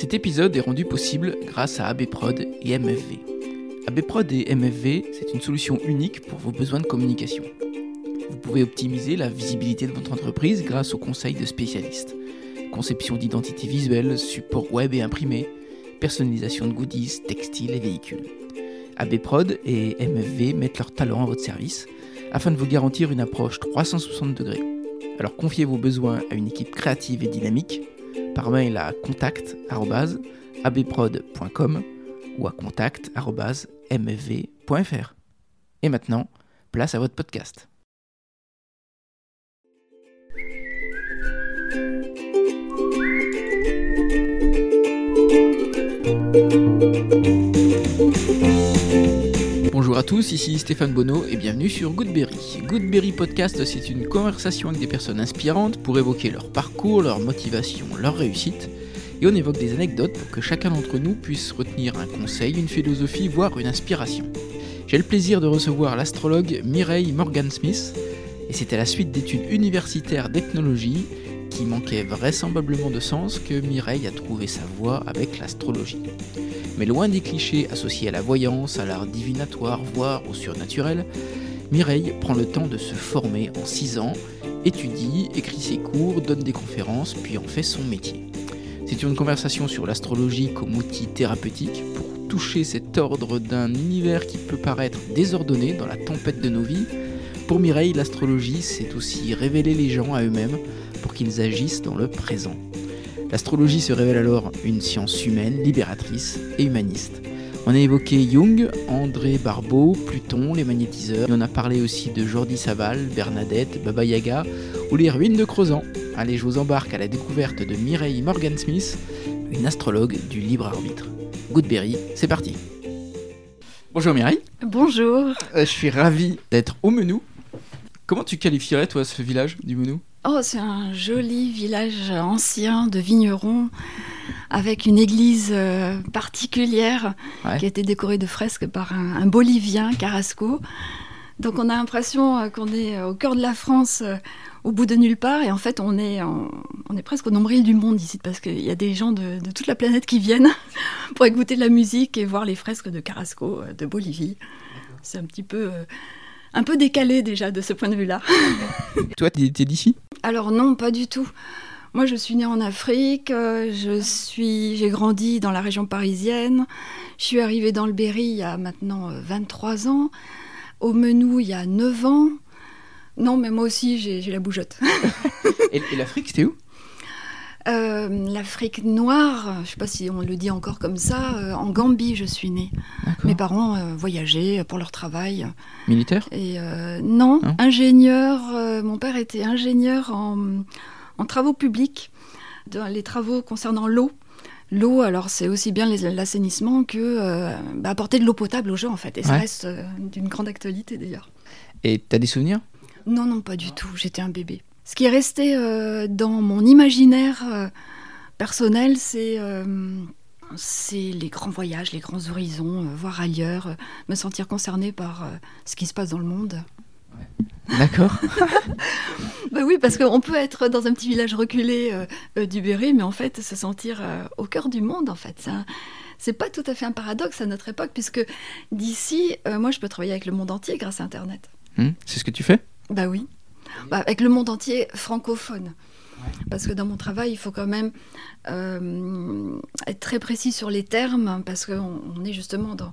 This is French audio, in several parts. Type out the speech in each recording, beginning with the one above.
Cet épisode est rendu possible grâce à ABProd et MFV. ABProd et MFV, c'est une solution unique pour vos besoins de communication. Vous pouvez optimiser la visibilité de votre entreprise grâce aux conseils de spécialistes. Conception d'identité visuelle, support web et imprimé, personnalisation de goodies, textiles et véhicules. ABProd et MFV mettent leur talent à votre service afin de vous garantir une approche 360 degrés. Alors confiez vos besoins à une équipe créative et dynamique par mail à contact@abprod.com ou à contact@mfv.fr. Et maintenant, place à votre podcast. Tous, ici Stéphane Bonneau et bienvenue sur Goodberry. Goodberry Podcast, c'est une conversation avec des personnes inspirantes pour évoquer leur parcours, leur motivation, leur réussite. Et on évoque des anecdotes pour que chacun d'entre nous puisse retenir un conseil, une philosophie, voire une inspiration. J'ai le plaisir de recevoir l'astrologue Mireille Morgan-Smith, et c'est à la suite d'études universitaires d'ethnologie qui manquaient vraisemblablement de sens que Mireille a trouvé sa voie avec l'astrologie. Mais loin des clichés associés à la voyance, à l'art divinatoire, voire au surnaturel, Mireille prend le temps de se former en 6 ans, étudie, écrit ses cours, donne des conférences, puis en fait son métier. C'est une conversation sur l'astrologie comme outil thérapeutique pour toucher cet ordre d'un univers qui peut paraître désordonné dans la tempête de nos vies. Pour Mireille, l'astrologie, c'est aussi révéler les gens à eux-mêmes pour qu'ils agissent dans le présent. L'astrologie se révèle alors une science humaine, libératrice et humaniste. On a évoqué Jung, André Barbeau, Pluton, les magnétiseurs. Et on a parlé aussi de Jordi Saval, Bernadette, Baba Yaga ou les ruines de Crozan. Allez, je vous embarque à la découverte de Mireille Morgan-Smith, une astrologue du libre arbitre. Goodberry, c'est parti. Bonjour Mireille. Bonjour. Euh, je suis ravi d'être au Menou. Comment tu qualifierais toi ce village du Menou? Oh, c'est un joli village ancien de vignerons avec une église euh, particulière Ouais. qui a été décorée de fresques par un, un Bolivien, Carrasco. Donc on a l'impression euh, qu'on est au cœur de la France, euh, au bout de nulle part, et en fait on est, en- on est presque au nombril du monde ici, parce qu'il y a des gens de, de toute la planète qui viennent pour écouter de la musique et voir les fresques de Carrasco, de Bolivie. C'est un petit peu, un peu décalé déjà de ce point de vue-là. Toi, t'es t'es d'ici? Alors non, pas du tout. Moi, je suis née en Afrique, euh, je suis, j'ai grandi dans la région parisienne. Je suis arrivée dans le Berry il y a maintenant euh, 23 ans. Au Menou, il y a 9 ans. Non, mais moi aussi, j'ai j'ai la bougeotte. Et, et l'Afrique, c'était où? Euh, L'Afrique noire, je ne sais pas si on le dit encore comme ça, euh, en Gambie, je suis née. Mes parents euh, voyageaient pour leur travail. Militaire Et non, Non ingénieur. mon père était ingénieur en, en travaux publics, dans les travaux concernant l'eau. L'eau, alors c'est aussi bien l'assainissement que bah, apporter de l'eau potable aux gens en fait. Et ça Ouais. reste d'une grande actualité d'ailleurs. Et t'as des souvenirs? Non, non, pas du tout. J'étais un bébé. Ce qui est resté euh, dans mon imaginaire euh, personnel, c'est euh, c'est les grands voyages, les grands horizons, voir ailleurs, me sentir concernée par ce qui se passe dans le monde. D'accord. Bah oui, parce qu'on peut être dans un petit village reculé du Berry, mais en fait se sentir au cœur du monde, en fait. Ça, c'est pas tout à fait un paradoxe à notre époque, puisque d'ici, euh, moi, je peux travailler avec le monde entier grâce à Internet. Hmm, C'est ce que tu fais? Bah oui. Bah, avec le monde entier francophone. Parce que dans mon travail, il faut quand même euh, être très précis sur les termes, parce qu'on on est justement dans,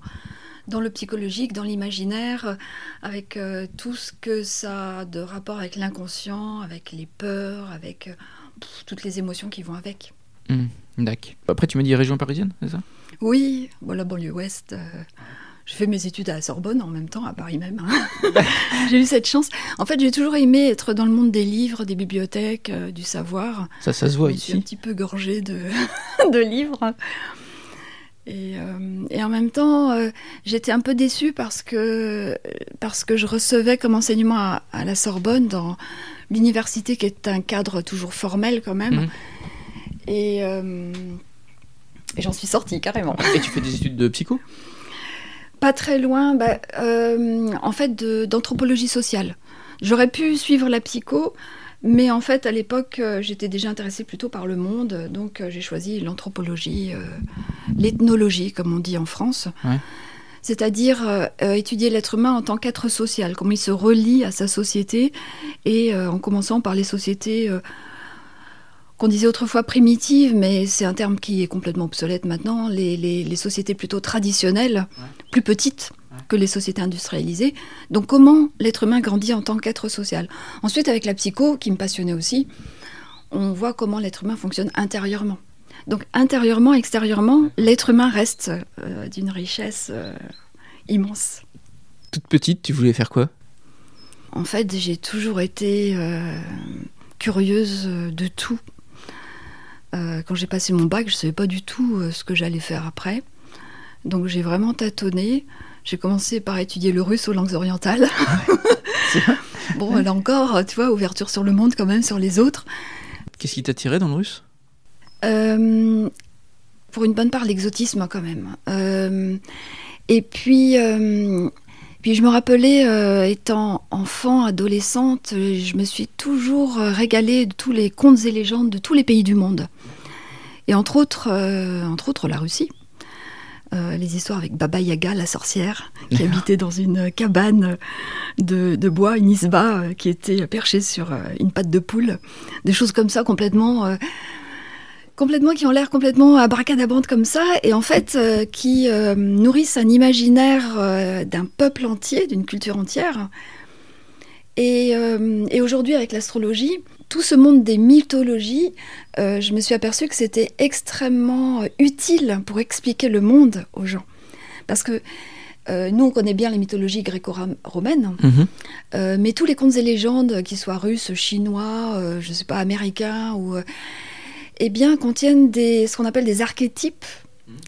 dans le psychologique, dans l'imaginaire, avec euh, tout ce que ça a de rapport avec l'inconscient, avec les peurs, avec euh, pff, toutes les émotions qui vont avec. Hmm, D'accord. Après, tu m'as dit région parisienne, c'est ça? Oui, voilà, banlieue ouest. Je fais mes études à la Sorbonne en même temps, à Paris même. hein. j'ai eu cette chance. En fait, j'ai toujours aimé être dans le monde des livres, des bibliothèques, euh, du savoir. Ça, ça se voit je suis un ici. petit peu gorgée de, de livres. Et, euh, et en même temps, euh, j'étais un peu déçue parce que, parce que je recevais comme enseignement à, à la Sorbonne, dans l'université qui est un cadre toujours formel quand même. Mhm. Et, euh, et j'en suis sortie carrément. Et tu fais des études de psycho? Pas très loin, bah, euh, en fait, d'anthropologie sociale. J'aurais pu suivre la psycho, Mais en fait, à l'époque, euh, j'étais déjà intéressée plutôt par le monde, donc euh, j'ai choisi l'anthropologie, euh, l'ethnologie, comme on dit en France. Ouais. C'est-à-dire euh, étudier l'être humain en tant qu'être social, comment il se relie à sa société, et euh, en commençant par les sociétés qu'on disait autrefois primitives, mais c'est un terme qui est complètement obsolète maintenant, les, les- les sociétés plutôt traditionnelles, plus petites que les sociétés industrialisées. Donc comment l'être humain grandit en tant qu'être social? Ensuite, avec la psycho, qui me passionnait aussi, on voit comment l'être humain fonctionne intérieurement. Donc intérieurement, extérieurement, l'être humain reste euh, d'une richesse euh, immense. Toute petite, tu voulais faire quoi? En fait, j'ai toujours été euh, curieuse de tout. Euh, quand j'ai passé mon bac, je ne savais pas du tout euh, ce que j'allais faire après. Donc j'ai vraiment tâtonné. J'ai commencé par étudier le russe aux langues orientales. Vrai bon, là encore, tu vois, ouverture sur le monde quand même, sur les autres. Qu'est-ce qui t'attirait dans le russe? Euh, pour une bonne part, l'exotisme quand même. Et puis, puis je me rappelais, euh, étant enfant, adolescente, je me suis toujours euh, régalée de tous les contes et légendes de tous les pays du monde. Et entre autres, euh, entre autres la Russie. Euh, les histoires avec Baba Yaga, la sorcière, qui habitait dans une cabane de, de bois, une isba, qui était perchée sur une patte de poule. Des choses comme ça, complètement complètement qui ont l'air complètement abracadabrante comme ça et en fait euh, qui euh, nourrissent un imaginaire euh, d'un peuple entier, d'une culture entière. Et, et aujourd'hui avec l'astrologie, tout ce monde des mythologies, je me suis aperçue que c'était extrêmement utile pour expliquer le monde aux gens. Parce que nous, on connaît bien les mythologies gréco-romaines, Mhm. euh, mais tous les contes et légendes, qu'ils soient russes, chinois, euh, je sais pas, américains, ou, eh bien, contiennent des, ce qu'on appelle des archétypes,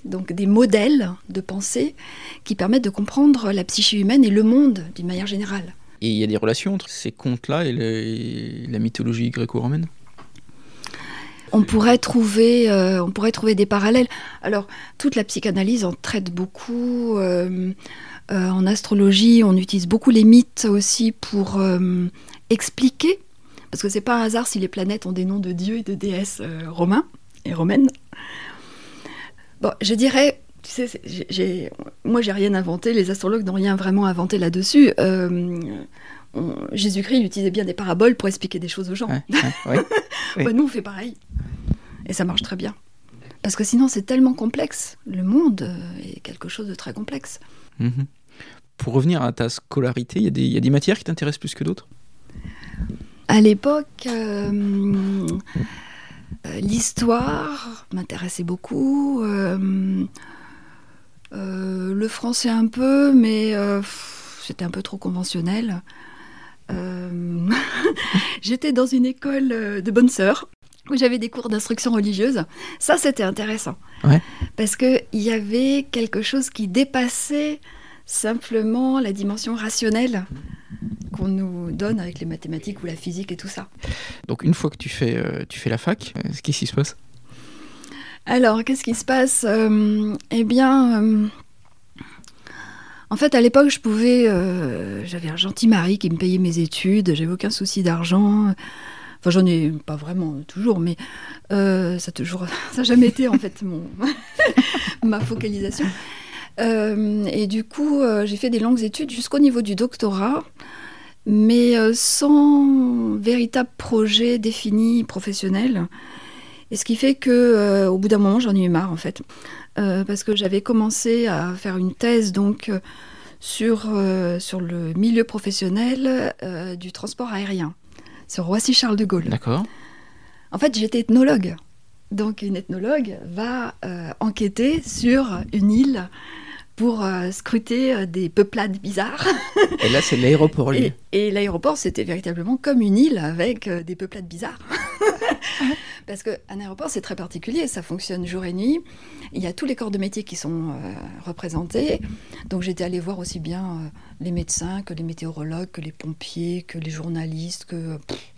donc des modèles de pensée qui permettent de comprendre la psyché humaine et le monde d'une manière générale. Et il y a des relations entre ces contes-là et, le- et la mythologie gréco-romaine? On pourrait trouver, euh, on pourrait trouver des parallèles. Alors, toute la psychanalyse en traite beaucoup. euh, euh, en astrologie, on utilise beaucoup les mythes aussi pour euh, expliquer, parce que c'est pas un hasard si les planètes ont des noms de dieux et de déesses euh, romains et romaines. Bon, je dirais, tu sais, moi j'ai rien inventé, les astrologues n'ont rien vraiment inventé là-dessus. Euh, Jésus-Christ il utilisait bien des paraboles pour expliquer des choses aux gens. Ouais, ouais, ouais. Oui. Ouais, nous, on fait pareil. Et ça marche très bien. Parce que sinon, c'est tellement complexe. Le monde euh, est quelque chose de très complexe. Mhm. Pour revenir à ta scolarité, y, il y a des matières qui t'intéressent plus que d'autres? À l'époque, euh, l'histoire m'intéressait beaucoup. euh, euh, le français un peu, mais c'était un peu trop conventionnel. J'étais dans une école de bonnes sœurs où j'avais des cours d'instruction religieuse. Ça, c'était intéressant. Ouais. Parce qu'il y avait quelque chose qui dépassait simplement la dimension rationnelle qu'on nous donne avec les mathématiques ou la physique et tout ça. Donc une fois que tu fais, euh, tu fais la fac, euh, qu'est-ce qui se passe Alors, qu'est-ce qui se passe Euh, Eh bien, euh, en fait, à l'époque, je pouvais. euh, J'avais un gentil mari qui me payait mes études, j'avais aucun souci d'argent. Enfin, j'en ai pas vraiment toujours, mais euh, ça toujours, ça a jamais été en fait mon ma focalisation. Euh, et du coup, euh, j'ai fait des longues études jusqu'au niveau du doctorat, mais euh, sans véritable projet défini professionnel. Et ce qui fait que, euh, au bout d'un moment, j'en ai eu marre en fait, Euh, parce que j'avais commencé à faire une thèse donc sur euh, sur le milieu professionnel du transport aérien, sur Roissy Charles de Gaulle. D'accord. En fait, j'étais ethnologue. Donc, une ethnologue va enquêter sur une île pour euh, scruter euh, des peuplades bizarres. Et là, c'est l'aéroport, lui. Et, et l'aéroport, c'était véritablement comme une île avec euh, des peuplades bizarres. Parce qu'un aéroport, c'est très particulier. Ça fonctionne jour et nuit. Il y a tous les corps de métier qui sont euh, représentés. Donc, j'étais allée voir aussi bien euh, les médecins que les météorologues, que les pompiers, que les journalistes, que. pff,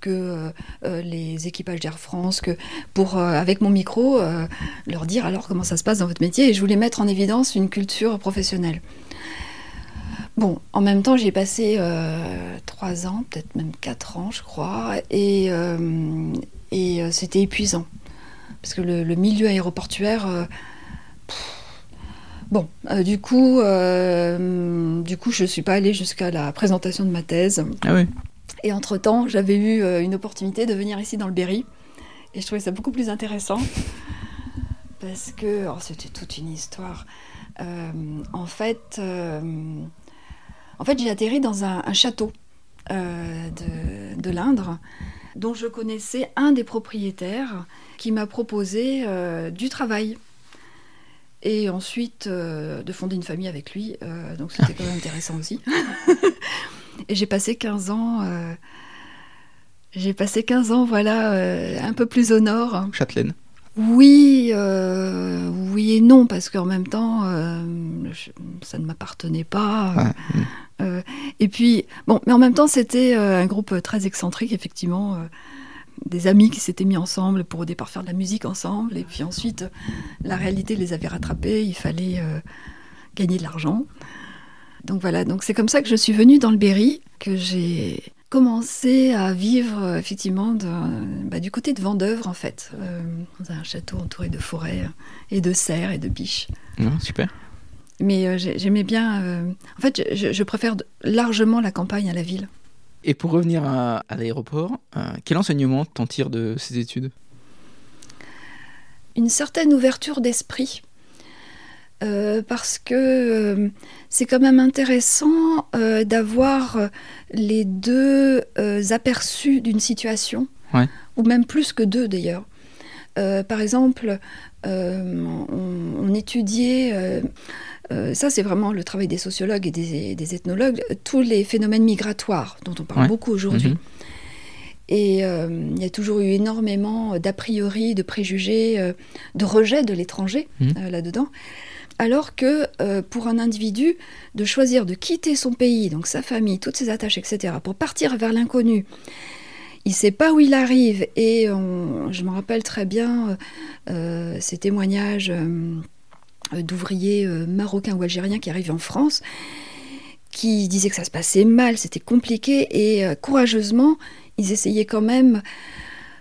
que euh, euh, les équipages d'Air France, que pour, euh, avec mon micro, leur dire alors comment ça se passe dans votre métier. Et je voulais mettre en évidence une culture professionnelle. Bon, en même temps, j'ai passé trois ans, peut-être même quatre ans, je crois, et, et c'était épuisant. Parce que le, milieu aéroportuaire. bon, du coup, euh, du coup, je ne suis pas allée jusqu'à la présentation de ma thèse. Ah oui. Et entre-temps, j'avais eu euh, une opportunité de venir ici dans le Berry. Et je trouvais ça beaucoup plus intéressant. Parce que oh, c'était toute une histoire. Euh, en fait, euh, en fait j'ai atterri dans un, château de, l'Indre, dont je connaissais un des propriétaires qui m'a proposé du travail. Et ensuite de fonder une famille avec lui. Donc c'était quand même intéressant aussi. Et j'ai passé 15 ans. euh, j'ai passé 15 ans, voilà, euh, un peu plus au nord. Châtelaine. Oui, euh, oui et non, parce qu'en même temps, euh, je- ça ne m'appartenait pas. Ouais. Mm. Euh, et puis, bon, mais en même temps, c'était un groupe très excentrique, effectivement. des amis qui s'étaient mis ensemble pour au départ faire de la musique ensemble. Et puis ensuite, la réalité les avait rattrapés. Il fallait gagner de l'argent. Donc voilà, donc c'est comme ça que je suis venue dans le Berry, que j'ai commencé à vivre effectivement de- bah, du côté de Vendeuvre en fait, euh, dans un château entouré de forêts euh, et de cerfs et de biches. Non, super. Mais euh, j'ai- j'aimais bien. euh, En fait, je, préfère largement la campagne à la ville. Et pour revenir à, à l'aéroport, quel enseignement t'en tires de ces études? Une certaine ouverture d'esprit. Euh, parce que euh, c'est quand même intéressant euh, d'avoir les deux aperçus d'une situation, Ouais. ou même plus que deux d'ailleurs. Par exemple, on, on étudiait, ça c'est vraiment le travail des sociologues et des, des ethnologues, tous les phénomènes migratoires dont on parle Ouais. beaucoup aujourd'hui. Mhm. Et euh, il y a toujours eu énormément d'a priori, de préjugés, euh, de rejet de l'étranger Mhm. euh, là-dedans. Alors que euh, pour un individu, de choisir de quitter son pays, donc sa famille, toutes ses attaches, etc., pour partir vers l'inconnu, il ne sait pas où il arrive. Et je me rappelle très bien euh, ces témoignages euh, d'ouvriers euh, marocains ou algériens qui arrivaient en France, qui disaient que ça se passait mal, c'était compliqué, et euh, courageusement, ils essayaient quand même.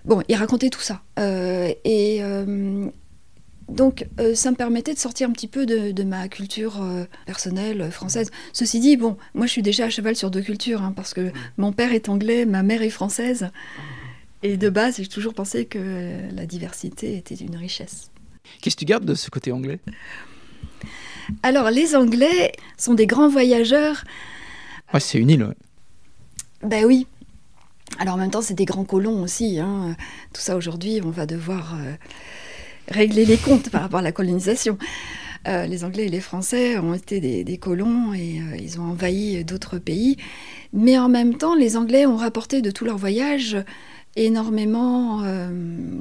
Bon, ils racontaient tout ça. Euh, et euh, donc, euh, ça me permettait de sortir un petit peu de, de ma culture euh, personnelle euh, française. Ceci dit, bon, moi je suis déjà à cheval sur deux cultures, hein, parce que mon père est anglais, ma mère est française. Et de base, j'ai toujours pensé que la diversité était une richesse. Qu'est-ce que tu gardes de ce côté anglais? Alors, les Anglais sont des grands voyageurs. Ouais, c'est une île. ouais. Ben oui. Alors en même temps, c'est des grands colons aussi. hein. Tout ça aujourd'hui, on va devoir euh, régler les comptes par rapport à la colonisation. Euh, les Anglais et les Français ont été des, colons et euh, ils ont envahi d'autres pays. Mais en même temps, les Anglais ont rapporté de tout leur voyage énormément, euh,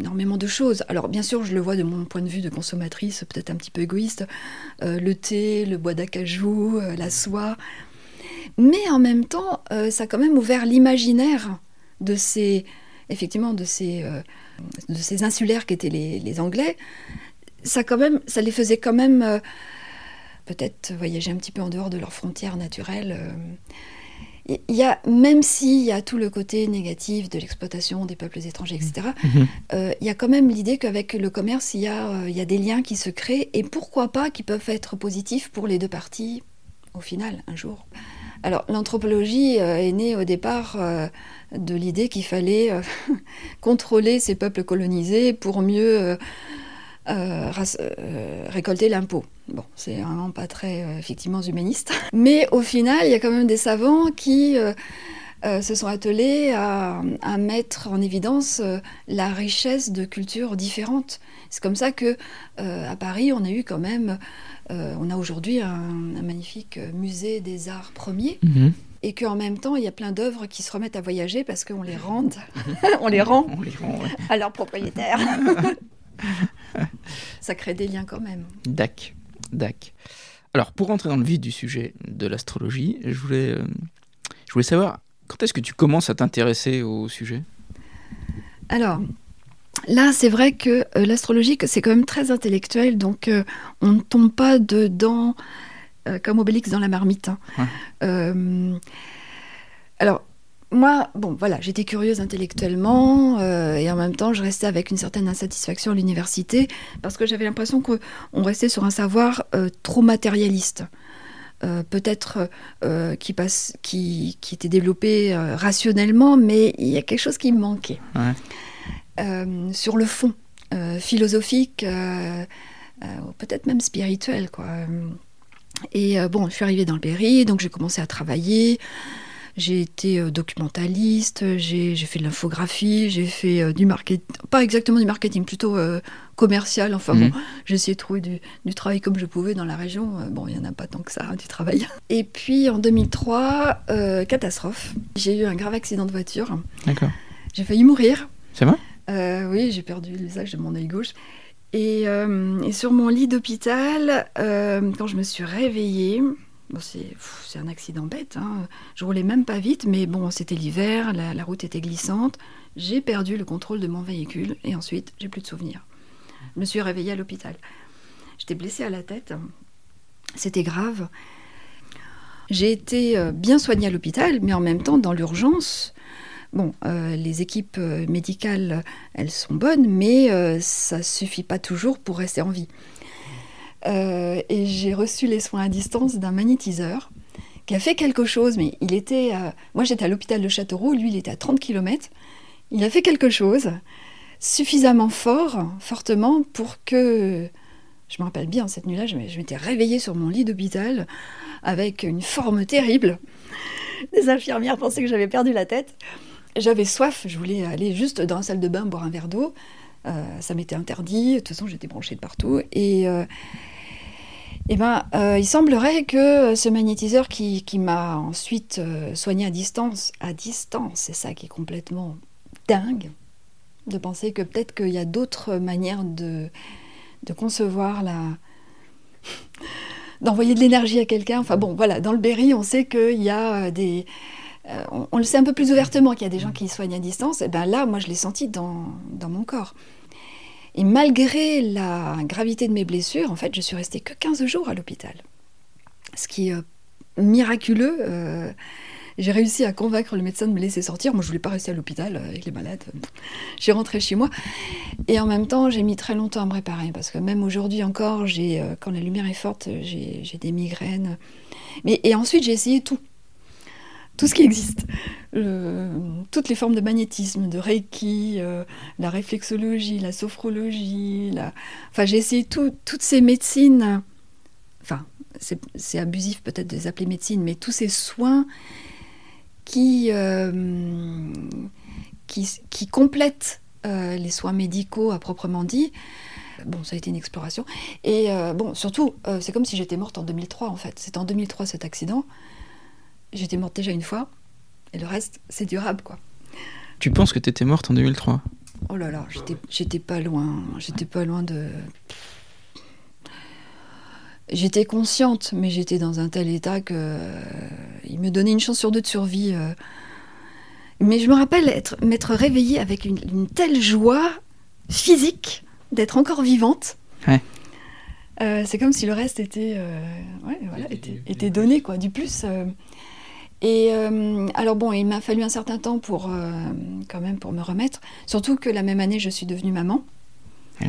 énormément de choses. Alors bien sûr, je le vois de mon point de vue de consommatrice, peut-être un petit peu égoïste, le thé, le bois d'acajou, la soie. Mais en même temps, ça a quand même ouvert l'imaginaire de ces, effectivement, de ces, de ces insulaires qui étaient les, les Anglais. Ça, quand même, ça les faisait quand même euh, peut-être voyager un petit peu en dehors de leurs frontières naturelles. euh. Il y a, même s'il y a tout le côté négatif de l'exploitation des peuples étrangers, etc., Mhm. euh, il y a quand même l'idée qu'avec le commerce, il y, a, euh, il y a des liens qui se créent et pourquoi pas qui peuvent être positifs pour les deux parties au final, un jour. Alors, l'anthropologie euh, est née au départ euh, de l'idée qu'il fallait euh, contrôler ces peuples colonisés pour mieux récolter l'impôt. Bon, c'est vraiment pas très effectivement humaniste. Mais au final, il y a quand même des savants qui euh, se sont attelés à, à mettre en évidence euh, la richesse de cultures différentes. C'est comme ça que euh, à Paris, on a eu quand même, on a aujourd'hui un, un magnifique musée des arts premiers Mhm. et qu'en même temps, il y a plein d'œuvres qui se remettent à voyager parce qu'on les on les rend On les rend, ouais. à leurs propriétaires. Ça crée des liens quand même. Dac, dac. Alors, pour rentrer dans le vif du sujet de l'astrologie, je voulais, euh, je voulais savoir quand est-ce que tu commences à t'intéresser au sujet? Alors, là, c'est vrai que euh, l'astrologie, c'est quand même très intellectuel, donc euh, on ne tombe pas dedans comme Obélix dans la marmite. Hein. alors, moi, bon, voilà, j'étais curieuse intellectuellement et en même temps, je restais avec une certaine insatisfaction à l'université parce que j'avais l'impression qu'on restait sur un savoir trop matérialiste. Euh, peut-être euh, qui, passe, qui, qui, était développé euh, rationnellement, mais il y a quelque chose qui me manquait. sur le fond, philosophique, peut-être même spirituel. Quoi. Et bon, je suis arrivée dans le Berry, donc j'ai commencé à travailler. J'ai été documentaliste, j'ai fait de l'infographie, j'ai fait du marketing, pas exactement du marketing, plutôt commercial. Enfin bon, mhm. essayé de trouver du, travail comme je pouvais dans la région. bon, il n'y en a pas tant que ça, hein, du travail. Et puis en 2003, catastrophe. J'ai eu un grave accident de voiture. D'accord. J'ai failli mourir. C'est vrai? Oui, j'ai perdu l'usage de mon œil gauche. Et, et, sur mon lit d'hôpital, quand je me suis réveillée, c'est un accident bête. Hein. Je roulais même pas vite, mais bon, c'était l'hiver, la, route était glissante. J'ai perdu le contrôle de mon véhicule et ensuite, j'ai plus de souvenirs. Je me suis réveillée à l'hôpital. J'étais blessée à la tête. C'était grave. J'ai été euh, bien soignée à l'hôpital, mais en même temps, dans l'urgence, Bon, euh, les équipes euh, médicales, elles sont bonnes, mais ça suffit pas toujours pour rester en vie. Euh, et j'ai reçu les soins à distance d'un magnétiseur qui a fait quelque chose, mais il était... moi j'étais à l'hôpital de Châteauroux, lui il était à 30 km. Il a fait quelque chose suffisamment fort, fortement, pour que... Je me rappelle bien, cette nuit-là, je m'étais réveillée sur mon lit d'hôpital avec une forme terrible. Les infirmières pensaient que j'avais perdu la tête. J'avais soif, je voulais aller juste dans la salle de bain boire un verre d'eau. Euh, ça m'était interdit, de toute façon j'étais branchée de partout. Et, euh, ben, euh, il semblerait que ce magnétiseur qui, m'a ensuite soigné à distance, à distance, c'est ça qui est complètement dingue, de penser que peut-être qu'il y a d'autres manières de, concevoir la... d'envoyer de l'énergie à quelqu'un. Enfin bon, voilà, dans le Berry, on sait qu'il y a des... on, le sait un peu plus ouvertement qu'il y a des gens qui soignent à distance. Et eh ben là, moi, je l'ai senti dans, mon corps. Et malgré la gravité de mes blessures, en fait, je suis restée que 15 jours à l'hôpital. Ce qui est euh, miraculeux. Euh, j'ai réussi à convaincre le médecin de me laisser sortir. Moi, je voulais pas rester à l'hôpital euh, avec les malades. J'ai rentré chez moi. Et en même temps, j'ai mis très longtemps à me réparer. Parce que même aujourd'hui encore, j'ai, quand la lumière est forte, j'ai, des migraines. Mais, et ensuite, j'ai essayé tout tout ce qui existe. toutes les formes de magnétisme, de Reiki, euh, la réflexologie, la sophrologie, enfin j'ai essayé toutes ces médecines, enfin c'est abusif peut-être de les appeler médecine, mais tous ces soins qui, euh, qui, complètent euh, les soins médicaux à proprement dit. Bon, ça a été une exploration. Et bon, surtout, c'est comme si j'étais morte en 2003 en fait. C'est en 2003 cet accident j'étais morte déjà une fois, et le reste, c'est durable, quoi. Tu penses que tu étais morte en 2003 Oh là là, j'étais pas loin, j'étais pas loin de... J'étais consciente, mais j'étais dans un tel état que euh, il me donnait une chance sur deux de survie. Euh. Mais je me rappelle être m'être réveillée avec une, telle joie physique d'être encore vivante. Ouais. Euh, c'est comme si le reste était, ouais, voilà, était, était, donné, quoi. Du plus, et euh, alors bon, il m'a fallu un certain temps pour euh, quand même pour me remettre. Surtout que la même année, je suis devenue maman.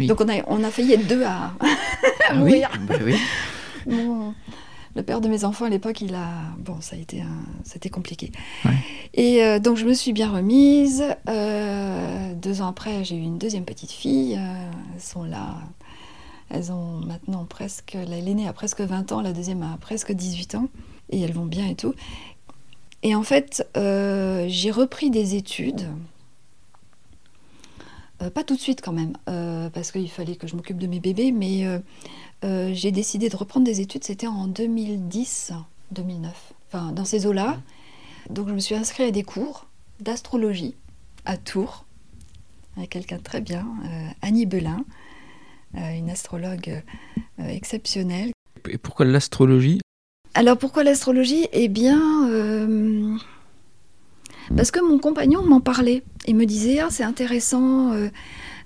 Donc on a, on a failli être deux à, ah mourir. Bah oui, le père de mes enfants à l'époque, il a bon, ça a été c'était compliqué. Et euh, donc je me suis bien remise. deux ans après, j'ai eu une deuxième petite fille. elles sont là. Elles ont maintenant presque, l'aînée a presque 20 ans, la deuxième a presque 18 ans, et elles vont bien et tout. Et en fait, euh, j'ai repris des études. Euh, pas tout de suite quand même, euh, parce qu'il fallait que je m'occupe de mes bébés, mais j'ai décidé de reprendre des études, c'était en 2010, 2009, enfin dans ces eaux-là. Donc je me suis inscrite à des cours d'astrologie à Tours, avec quelqu'un de très bien, Annie Belin, une astrologue exceptionnelle. Et pourquoi l'astrologie? Alors pourquoi l'astrologie? Eh bien, euh, parce que mon compagnon m'en parlait et me disait ah c'est intéressant,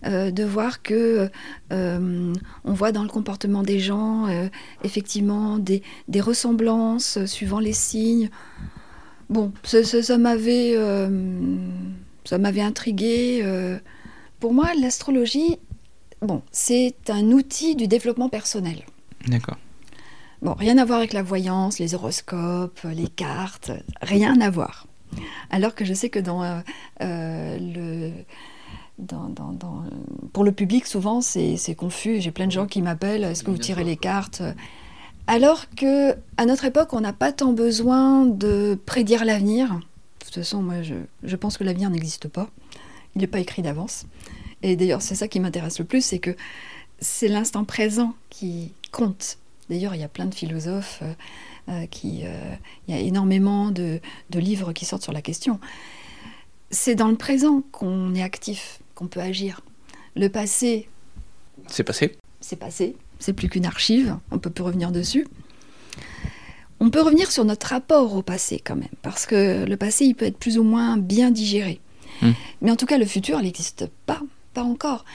euh, de voir que on voit dans le comportement des gens effectivement des, des, ressemblances suivant les signes. Bon, ça, ça m'avait ça m'avait intrigué. Pour moi, l'astrologie, bon, c'est un outil du développement personnel. D'accord. Bon, rien à voir avec la voyance, les horoscopes, les cartes, rien à voir. Alors que je sais que dans euh, euh, pour le public, souvent, c'est confus. J'ai plein de gens qui m'appellent Est-ce que vous tirez les cartes? Alors que à notre époque, on n'a pas tant besoin de prédire l'avenir. De toute façon, moi, je, je pense que l'avenir n'existe pas. Il n'est pas écrit d'avance. Et d'ailleurs, c'est ça qui m'intéresse le plus, c'est que c'est l'instant présent qui compte. D'ailleurs, il y a plein de philosophes euh, qui... Euh, il y a énormément de, livres qui sortent sur la question. C'est dans le présent qu'on est actif, qu'on peut agir. Le passé... C'est passé C'est passé. C'est plus qu'une archive, on peut plus revenir dessus. On peut revenir sur notre rapport au passé quand même, parce que le passé, il peut être plus ou moins bien digéré. Hmm. Mais en tout cas, le futur, il n'existe pas, pas encore.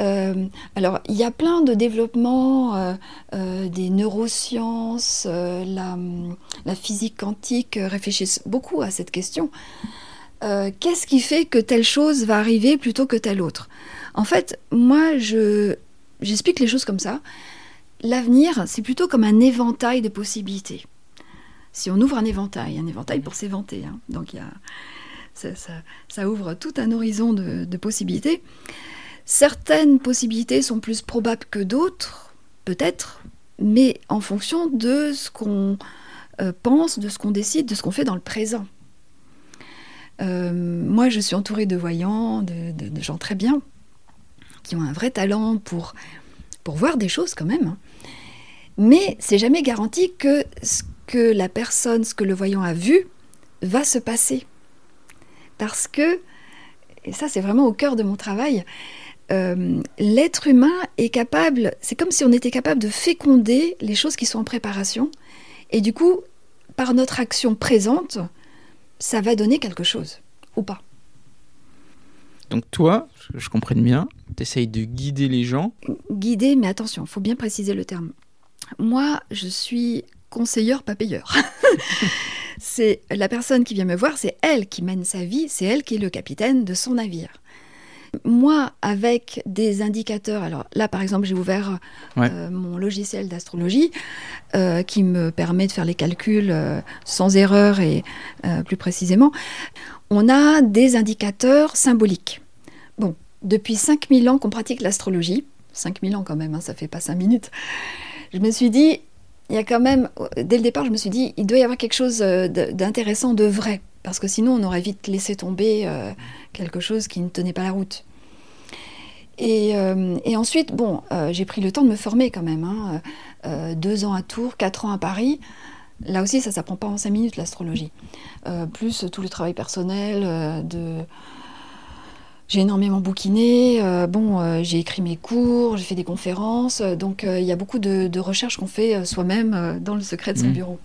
Euh, alors, il y a plein de développements euh, euh, des neurosciences, la, physique quantique réfléchissent beaucoup à cette question. Qu'est-ce qui fait que telle chose va arriver plutôt que telle autre? En fait, moi, je, j'explique les choses comme ça. L'avenir, c'est plutôt comme un éventail de possibilités. Si on ouvre un éventail, un éventail pour s'éventer, hein, donc ça, ouvre tout un horizon de possibilités. Certaines possibilités sont plus probables que d'autres, peut-être, mais en fonction de ce qu'on euh, pense, de ce qu'on décide, de ce qu'on fait dans le présent. Euh, moi, je suis entourée de voyants, de, gens très bien, qui ont un vrai talent pour, voir des choses quand même. Hein. Mais c'est jamais garanti que ce que la personne, ce que le voyant a vu, va se passer. Parce que, et ça c'est vraiment au cœur de mon travail, euh, l'être humain est capable, c'est comme si on était capable de féconder les choses qui sont en préparation. Et du coup, par notre action présente, ça va donner quelque chose, ou pas. Donc toi, je comprenne bien, tu essayes de guider les gens. Guider, mais attention, il faut bien préciser le terme. Moi, je suis conseilleur, pas payeur. c'est la personne qui vient me voir, c'est elle qui mène sa vie, c'est elle qui est le capitaine de son navire. Moi, avec des indicateurs, alors là par exemple j'ai ouvert euh, mon logiciel d'astrologie euh, qui me permet de faire les calculs euh, sans erreur et plus précisément, on a des indicateurs symboliques. Bon, depuis 5000 ans qu'on pratique l'astrologie, 5000 ans quand même, hein, ça fait pas 5 minutes, je me suis dit, il y a quand même, dès le départ je me suis dit, il doit y avoir quelque chose d'intéressant, de vrai parce que sinon on aurait vite laissé tomber euh, quelque chose qui ne tenait pas la route. Et, euh, ensuite, bon, euh, j'ai pris le temps de me former quand même. Hein. deux ans à Tours, quatre ans à Paris. Là aussi, ça ne s'apprend pas en cinq minutes, l'astrologie. plus tout le travail personnel de... J'ai énormément bouquiné, bon, j'ai écrit mes cours, j'ai fait des conférences, donc il y a beaucoup de, recherches qu'on fait soi-même dans le secret de son mmh. bureau.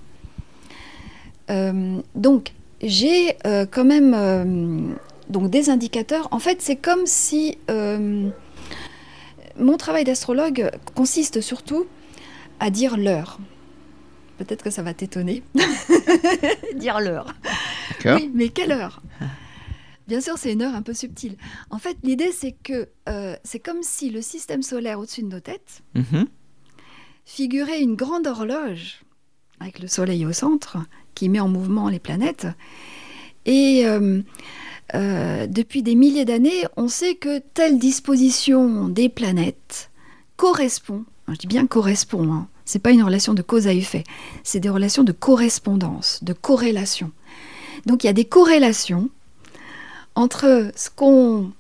donc, j'ai euh, quand même euh, donc des indicateurs. En fait, c'est comme si euh, mon travail d'astrologue consiste surtout à dire l'heure. Peut-être que ça va t'étonner. dire l'heure. Oui, mais quelle heure? Bien sûr, c'est une heure un peu subtile. En fait, l'idée, c'est que c'est comme si le système solaire au-dessus de nos têtes mm-hmm. figurait une grande horloge avec le Soleil au centre qui met en mouvement les planètes. Et euh, euh, depuis des milliers d'années, on sait que telle disposition des planètes correspond, je dis bien correspond, hein, c'est pas une relation de cause à effet, c'est des relations de correspondance, de corrélation. Donc il y a des corrélations entre ce qu'on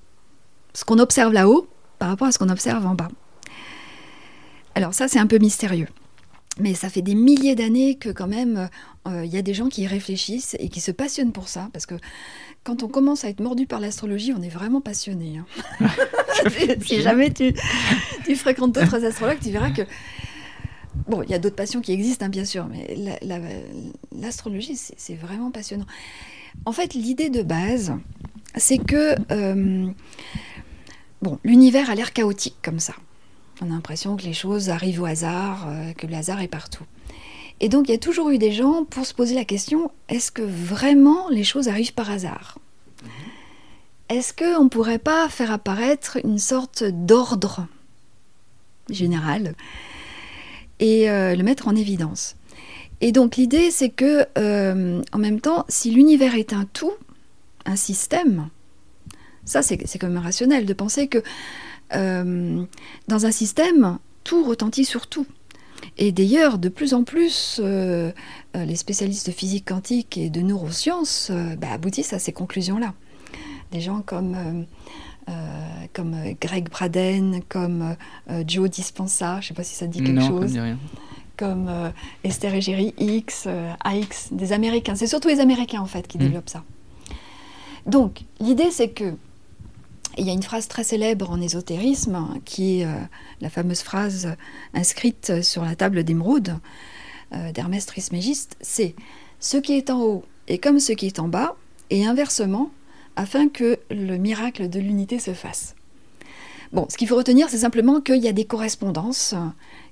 ce qu'on observe là-haut par rapport à ce qu'on observe en bas. Alors ça c'est un peu mystérieux. Mais ça fait des milliers d'années que quand même, il euh, y a des gens qui y réfléchissent et qui se passionnent pour ça. Parce que quand on commence à être mordu par l'astrologie, on est vraiment passionné. Hein. si jamais tu, tu fréquentes d'autres astrologues, tu verras que... Bon, il y a d'autres passions qui existent, hein, bien sûr, mais l'astrologie, c'est vraiment passionnant. En fait, l'idée de base, c'est que... Euh, bon, l'univers a l'air chaotique comme ça. On a l'impression que les choses arrivent au hasard, euh, que le hasard est partout. Et donc il y a toujours eu des gens pour se poser la question, est-ce que vraiment les choses arrivent par hasard? Est-ce qu'on ne pourrait pas faire apparaître une sorte d'ordre général et euh, le mettre en évidence? Et donc l'idée c'est que, euh, en même temps, si l'univers est un tout, un système, ça c'est quand même rationnel de penser que euh, dans un système, tout retentit sur tout. Et d'ailleurs, de plus en plus, euh, euh, les spécialistes de physique quantique et de neurosciences bah, aboutissent à ces conclusions-là. Des gens comme, comme Greg Braden, comme Joe Dispensa, je ne sais pas si ça dit quelque chose. Comme Esther Egeri X, AX, des Américains. C'est surtout les Américains en fait qui mmh. développent ça. Donc, l'idée c'est que il y a une phrase très célèbre en ésotérisme qui est euh, la fameuse phrase inscrite sur la table d'émeraude euh, d'Hermès Trismégiste, c'est ce qui est en haut est comme ce qui est en bas et inversement afin que le miracle de l'unité se fasse. Bon, ce qu'il faut retenir, c'est simplement qu'il y a des correspondances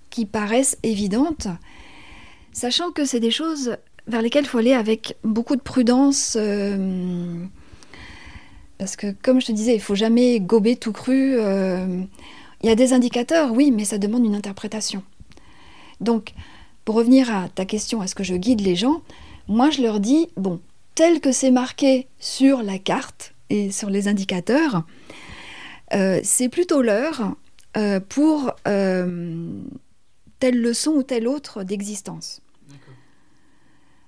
qui paraissent évidentes, sachant que c'est des choses vers lesquelles il faut aller avec beaucoup de prudence. Euh, parce que, comme je te disais, il faut jamais gober tout cru. Euh, il y a des indicateurs, oui, mais ça demande une interprétation. Donc, pour revenir à ta question, est-ce que je guide les gens Moi, je leur dis, bon, tel que c'est marqué sur la carte et sur les indicateurs, euh, c'est plutôt l'heure euh, pour telle leçon ou telle autre d'existence.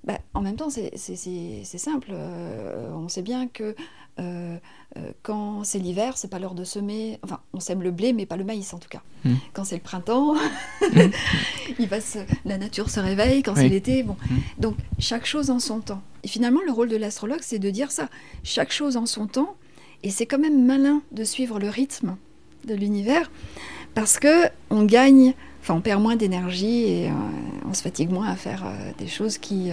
Bah, en même temps, c'est simple. on sait bien que euh, euh, quand c'est l'hiver, c'est pas l'heure de semer. Enfin, on sème le blé, mais pas le maïs en tout cas. Hmm. Quand c'est le printemps, il passe, la nature se réveille. Quand c'est l'été, bon. Hmm. Donc chaque chose en son temps. Et finalement, le rôle de l'astrologue, c'est de dire ça. Chaque chose en son temps. Et c'est quand même malin de suivre le rythme de l'univers parce que on gagne, enfin, on perd moins d'énergie et euh, on se fatigue moins à faire des choses qui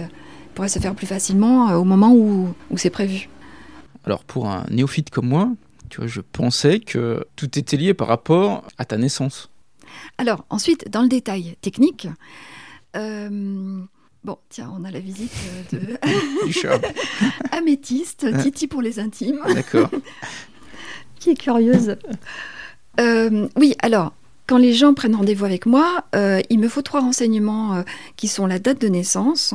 pourraient se faire plus facilement au moment où c'est prévu. Alors pour un néophyte comme moi, tu vois, je pensais que tout était lié par rapport à ta naissance. Alors ensuite, dans le détail technique, euh, bon, tiens, on a la visite de du Améthyste, Titi pour les intimes. D'accord. qui est curieuse. Euh, oui, alors, quand les gens prennent rendez-vous avec moi, euh, il me faut trois renseignements qui sont la date de naissance,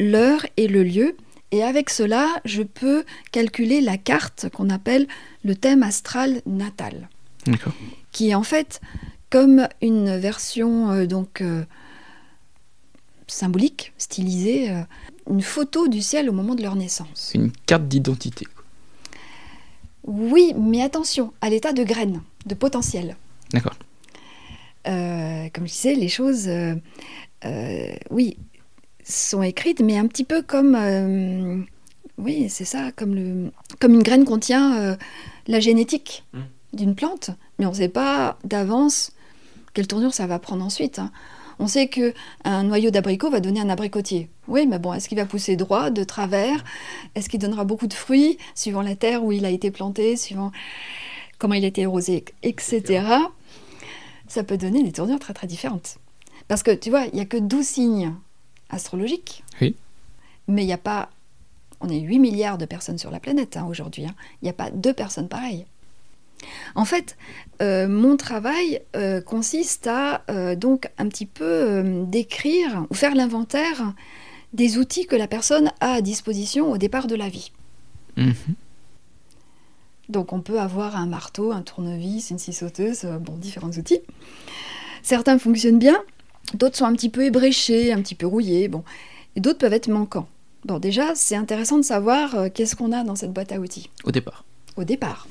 l'heure et le lieu. Et avec cela, je peux calculer la carte qu'on appelle le thème astral natal, qui est en fait comme une version euh, donc euh, symbolique, stylisée, euh, une photo du ciel au moment de leur naissance. Une carte d'identité. Oui, mais attention à l'état de graine, de potentiel. D'accord. comme je disais, les choses, oui, sont écrites, mais un petit peu comme, euh, oui, c'est ça, comme, le, comme une graine contient euh, la génétique mmh. d'une plante, mais on ne sait pas d'avance quelle tournure ça va prendre ensuite. Hein. On sait que un noyau d'abricot va donner un abricotier. Oui, mais bon, est-ce qu'il va pousser droit, de travers? Est-ce qu'il donnera beaucoup de fruits, suivant la terre où il a été planté, suivant comment il a été arrosé, etc. Ça peut donner des tournures très très différentes. Parce que tu vois, il n'y a que 12 signes astrologique. Oui. Mais il n'y a pas. On est 8 milliards de personnes sur la planète hein, aujourd'hui. Hein. Il n'y a pas deux personnes pareilles. En fait, euh, mon travail euh, consiste à euh, donc un petit peu décrire ou faire l'inventaire des outils que la personne a à disposition au départ de la vie. Mhm. Donc on peut avoir un marteau, un tournevis, une scie sauteuse, bon, différents outils. Certains fonctionnent bien, D'autres sont un petit peu ébréchés, un petit peu rouillés, bon. Et d'autres peuvent être manquants. Bon, déjà, c'est intéressant de savoir euh, qu'est-ce qu'on a dans cette boîte à outils. Au départ. Au départ.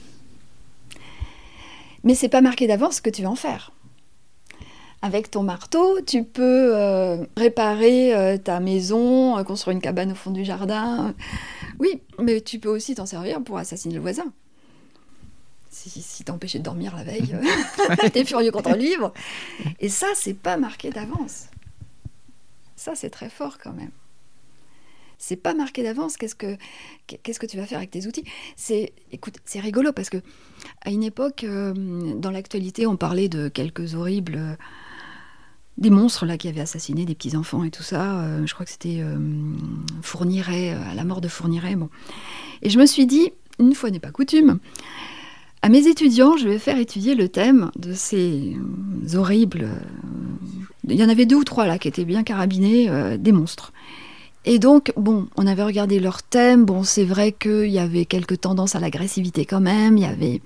Mais c'est pas marqué d'avance ce que tu vas en faire. Avec ton marteau, tu peux euh, réparer euh, ta maison, construire une cabane au fond du jardin. Oui, mais tu peux aussi t'en servir pour assassiner le voisin si, si t'empêchait de dormir la veille, euh, t'es furieux contre un livre. Et ça, c'est pas marqué d'avance. Ça, c'est très fort quand même. c'est pas marqué d'avance. Qu'est-ce que qu'est-ce que tu vas faire avec tes outils? C'est écoute, c'est rigolo parce que à une époque, euh, dans l'actualité, on parlait de quelques horribles euh, des monstres là qui avaient assassiné des petits enfants et tout ça. Euh, je crois que c'était Fourniret, à la mort de Fourniret. Bon, et je me suis dit, une fois n'est pas coutume. À mes étudiants, je vais faire étudier le thème de ces horribles. Il y en avait deux ou trois là qui étaient bien carabinés, des monstres. Et donc, bon, on avait regardé leur thème. Bon, c'est vrai qu'il y avait quelques tendances à l'agressivité quand même. Il y avait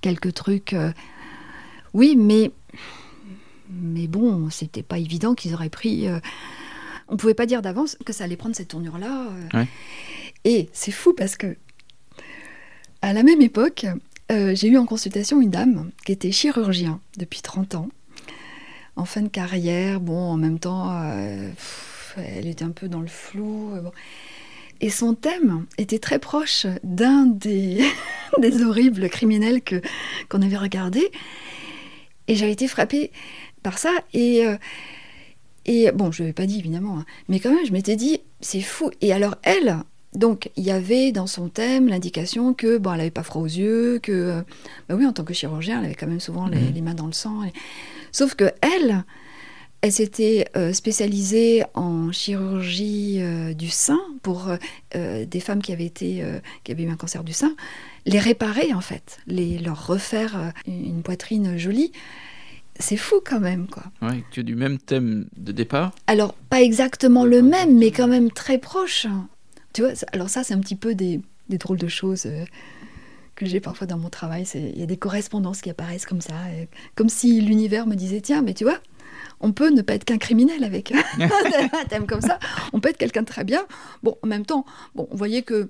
quelques trucs. Euh, oui, mais. Mais bon, c'était pas évident qu'ils auraient pris. Euh, on pouvait pas dire d'avance que ça allait prendre cette tournure-là. Euh. Et c'est fou parce que. À la même époque, j'ai eu en consultation une dame qui était chirurgien depuis 30 ans, en fin de carrière. Bon, en même temps elle était un peu dans le flou. Euh, Et son thème était très proche d'un des, des horribles criminels que qu'on avait regardé. Et j'avais été frappée par ça. Et, euh, et bon, je ne l'avais pas dit évidemment, hein, mais quand même, je m'étais dit, c'est fou. Et alors, elle, donc, il y avait dans son thème l'indication que, bon, elle n'avait pas froid aux yeux, que, bah oui, en tant que chirurgien, elle avait quand même souvent les, mmh. les mains dans le sang. Sauf que elle, elle s'était euh, spécialisée en chirurgie euh, du sein pour euh, des femmes qui avaient, été, qui avaient eu un cancer du sein, les réparer en fait, les, leur refaire une poitrine jolie. C'est fou quand même, quoi. Ouais, tu as du même thème de départ Alors, pas exactement le même, mais quand même très proche. Tu vois, alors ça, c'est un petit peu des, des drôles de choses que j'ai parfois dans mon travail. Il y a des correspondances qui apparaissent comme ça, comme si l'univers me disait, tiens, mais tu vois, on peut ne pas être qu'un criminel avec un thème comme ça. On peut être quelqu'un de très bien. Bon, en même temps, bon, on voyait que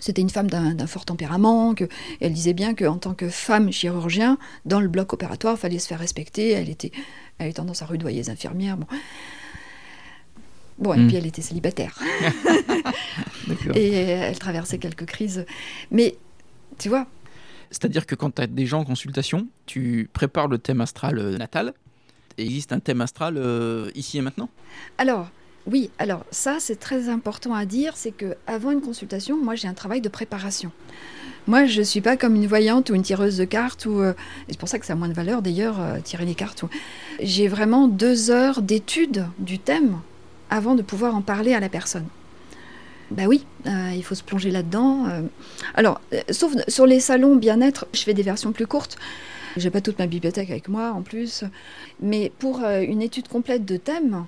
c'était une femme d'un fort tempérament, que elle disait bien qu'en tant que femme chirurgien, dans le bloc opératoire, il fallait se faire respecter. Elle était, elle avait tendance à rudoyer les infirmières. Bon. Bon, et hmm. puis elle était célibataire. et elle traversait quelques crises. Mais, tu vois. C'est-à-dire que quand tu as des gens en consultation, tu prépares le thème astral euh, natal, existe un thème astral euh, ici et maintenant? Alors, oui, alors ça c'est très important à dire, c'est que avant une consultation, moi j'ai un travail de préparation. Moi, je ne suis pas comme une voyante ou une tireuse de cartes, ou, euh, c'est pour ça que ça a moins de valeur d'ailleurs, euh, tirer les cartes. J'ai vraiment deux heures d'étude du thème avant de pouvoir en parler à la personne. Ben oui, il faut se plonger là-dedans. Alors, sauf sur les salons bien-être, je fais des versions plus courtes. J'ai pas toute ma bibliothèque avec moi en plus. Mais pour euh, une étude complète de thème,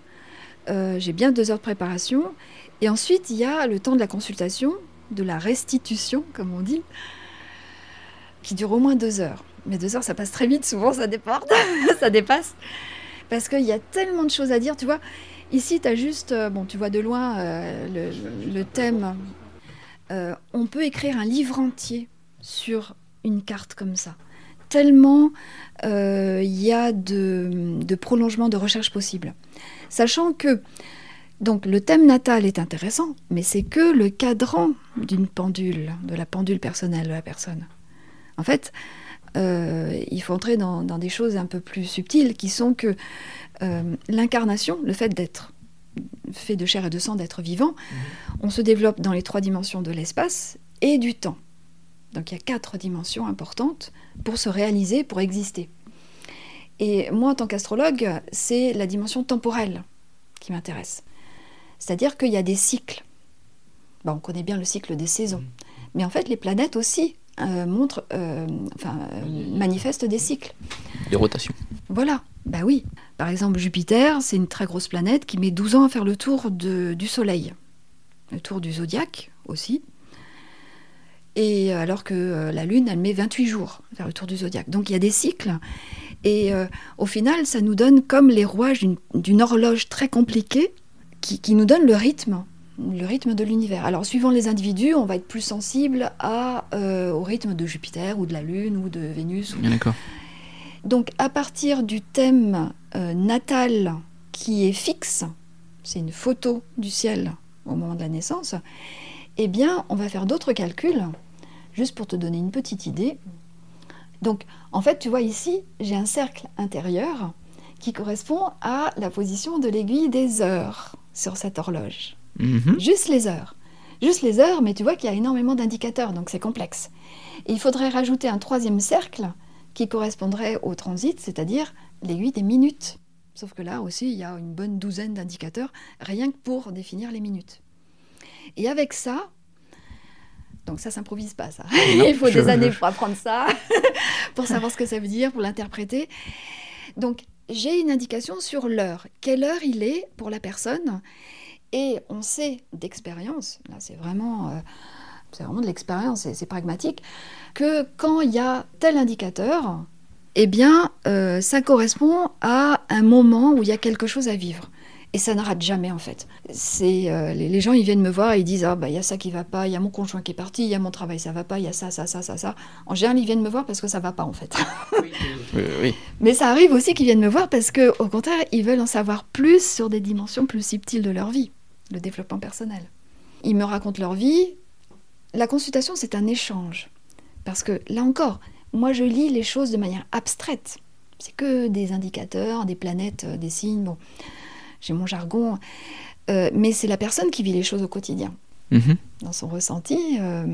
euh, j'ai bien deux heures de préparation. Et ensuite, il y a le temps de la consultation, de la restitution, comme on dit, qui dure au moins deux heures. Mais deux heures, ça passe très vite, souvent ça déporte, ça dépasse. Parce qu'il y a tellement de choses à dire, tu vois. Ici, tu as juste, euh, bon, tu vois de loin le, le, thème. on peut écrire un livre entier sur une carte comme ça tellement euh, il y a de, de prolongement de recherche possible. Sachant que donc le thème natal est intéressant, mais c'est que le cadran d'une pendule, de la pendule personnelle de la personne. En fait, euh, il faut entrer dans, des choses un peu plus subtiles qui sont que euh, l'incarnation, le fait d'être fait de chair et de sang, d'être vivant, mmh. on se développe dans les trois dimensions de l'espace et du temps. Donc il y a quatre dimensions importantes pour se réaliser, pour exister. Et moi, en tant qu'astrologue, c'est la dimension temporelle qui m'intéresse. C'est-à-dire qu'il y a des cycles. on connaît bien le cycle des saisons. Mmh. Mais en fait, les planètes aussi euh, montrent, euh, enfin, euh, manifestent des cycles. Des rotations. Voilà. Bah oui. Par exemple, Jupiter, c'est une très grosse planète qui met 12 ans à faire le tour du Soleil. Le tour du zodiaque aussi et euh, alors que la Lune, elle met 28 jours vers le tour du zodiaque. Donc il y a des cycles. Et au final, ça nous donne comme les rouages d'une horloge très compliquée qui, nous donne le rythme, le rythme de l'univers. Alors suivant les individus, on va être plus sensible à, au rythme de Jupiter ou de la Lune ou de Vénus. D'accord. Donc à partir du thème natal qui est fixe, c'est une photo du ciel au moment de la naissance, eh bien on va faire d'autres calculs Juste pour te donner une petite idée. Donc, en fait, tu vois ici, j'ai un cercle intérieur qui correspond à la position de l'aiguille des heures sur cette horloge. Mhm. Juste les heures. Juste les heures, mais tu vois qu'il y a énormément d'indicateurs, donc c'est complexe. Et il faudrait rajouter un troisième cercle qui correspondrait au transit, c'est-à-dire l'aiguille des minutes. Sauf que là aussi, il y a une bonne douzaine d'indicateurs, rien que pour définir les minutes. Et avec ça, donc ça s'improvise pas, ça. Non, il faut des années pour apprendre ça, pour savoir ce que ça veut dire, pour l'interpréter. Donc j'ai une indication sur l'heure. Quelle heure il est pour la personne Et on sait d'expérience, là c'est vraiment, euh, vraiment de l'expérience, c'est- c'est pragmatique, que quand il y a tel indicateur, eh bien euh, ça correspond à un moment où il y a quelque chose à vivre. Et ça ne rate jamais en fait. C'est euh, les, les gens ils viennent me voir et ils disent ah bah il y a ça qui va pas, il y a mon conjoint qui est parti, il y a mon travail ça va pas, il y a ça ça ça ça ça. En général ils viennent me voir parce que ça va pas en fait. Oui, oui. Mais ça arrive aussi qu'ils viennent me voir parce que au contraire ils veulent en savoir plus sur des dimensions plus subtiles de leur vie, le développement personnel. Ils me racontent leur vie. La consultation c'est un échange parce que là encore moi je lis les choses de manière abstraite. C'est que des indicateurs, des planètes, euh, des signes. Bon, j'ai mon jargon, Euh, mais c'est la personne qui vit les choses au quotidien Mhm. dans son ressenti, euh,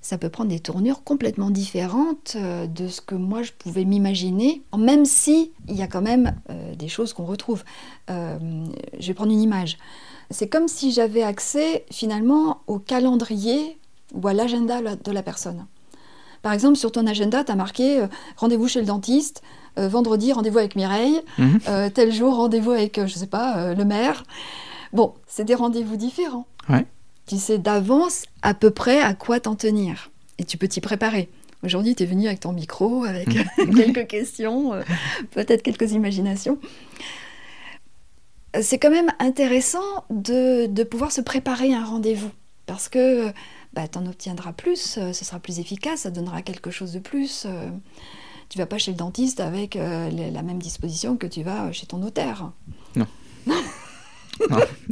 ça peut prendre des tournures complètement différentes euh, de ce que moi je pouvais m'imaginer, même si il y a quand même des choses qu'on retrouve. Je vais prendre une image. C'est comme si j'avais accès finalement au calendrier ou à l'agenda la- de la personne. Par exemple, sur ton agenda, tu as marqué euh, rendez-vous chez le dentiste, euh, vendredi rendez-vous avec Mireille, Mhm. euh, tel jour rendez-vous avec, je sais pas, le maire. Bon, c'est des rendez-vous différents. Ouais. Tu sais d'avance à peu près à quoi t'en tenir. Et tu peux t'y préparer. Aujourd'hui, tu es venu avec ton micro, avec quelques questions, peut-être quelques imaginations. C'est quand même intéressant de, de pouvoir se préparer à un rendez-vous. Parce que bah, tu en obtiendras plus, euh, ce sera plus efficace, ça donnera quelque chose de plus. euh. tu vas pas chez le dentiste avec euh, la même disposition que tu vas chez ton notaire.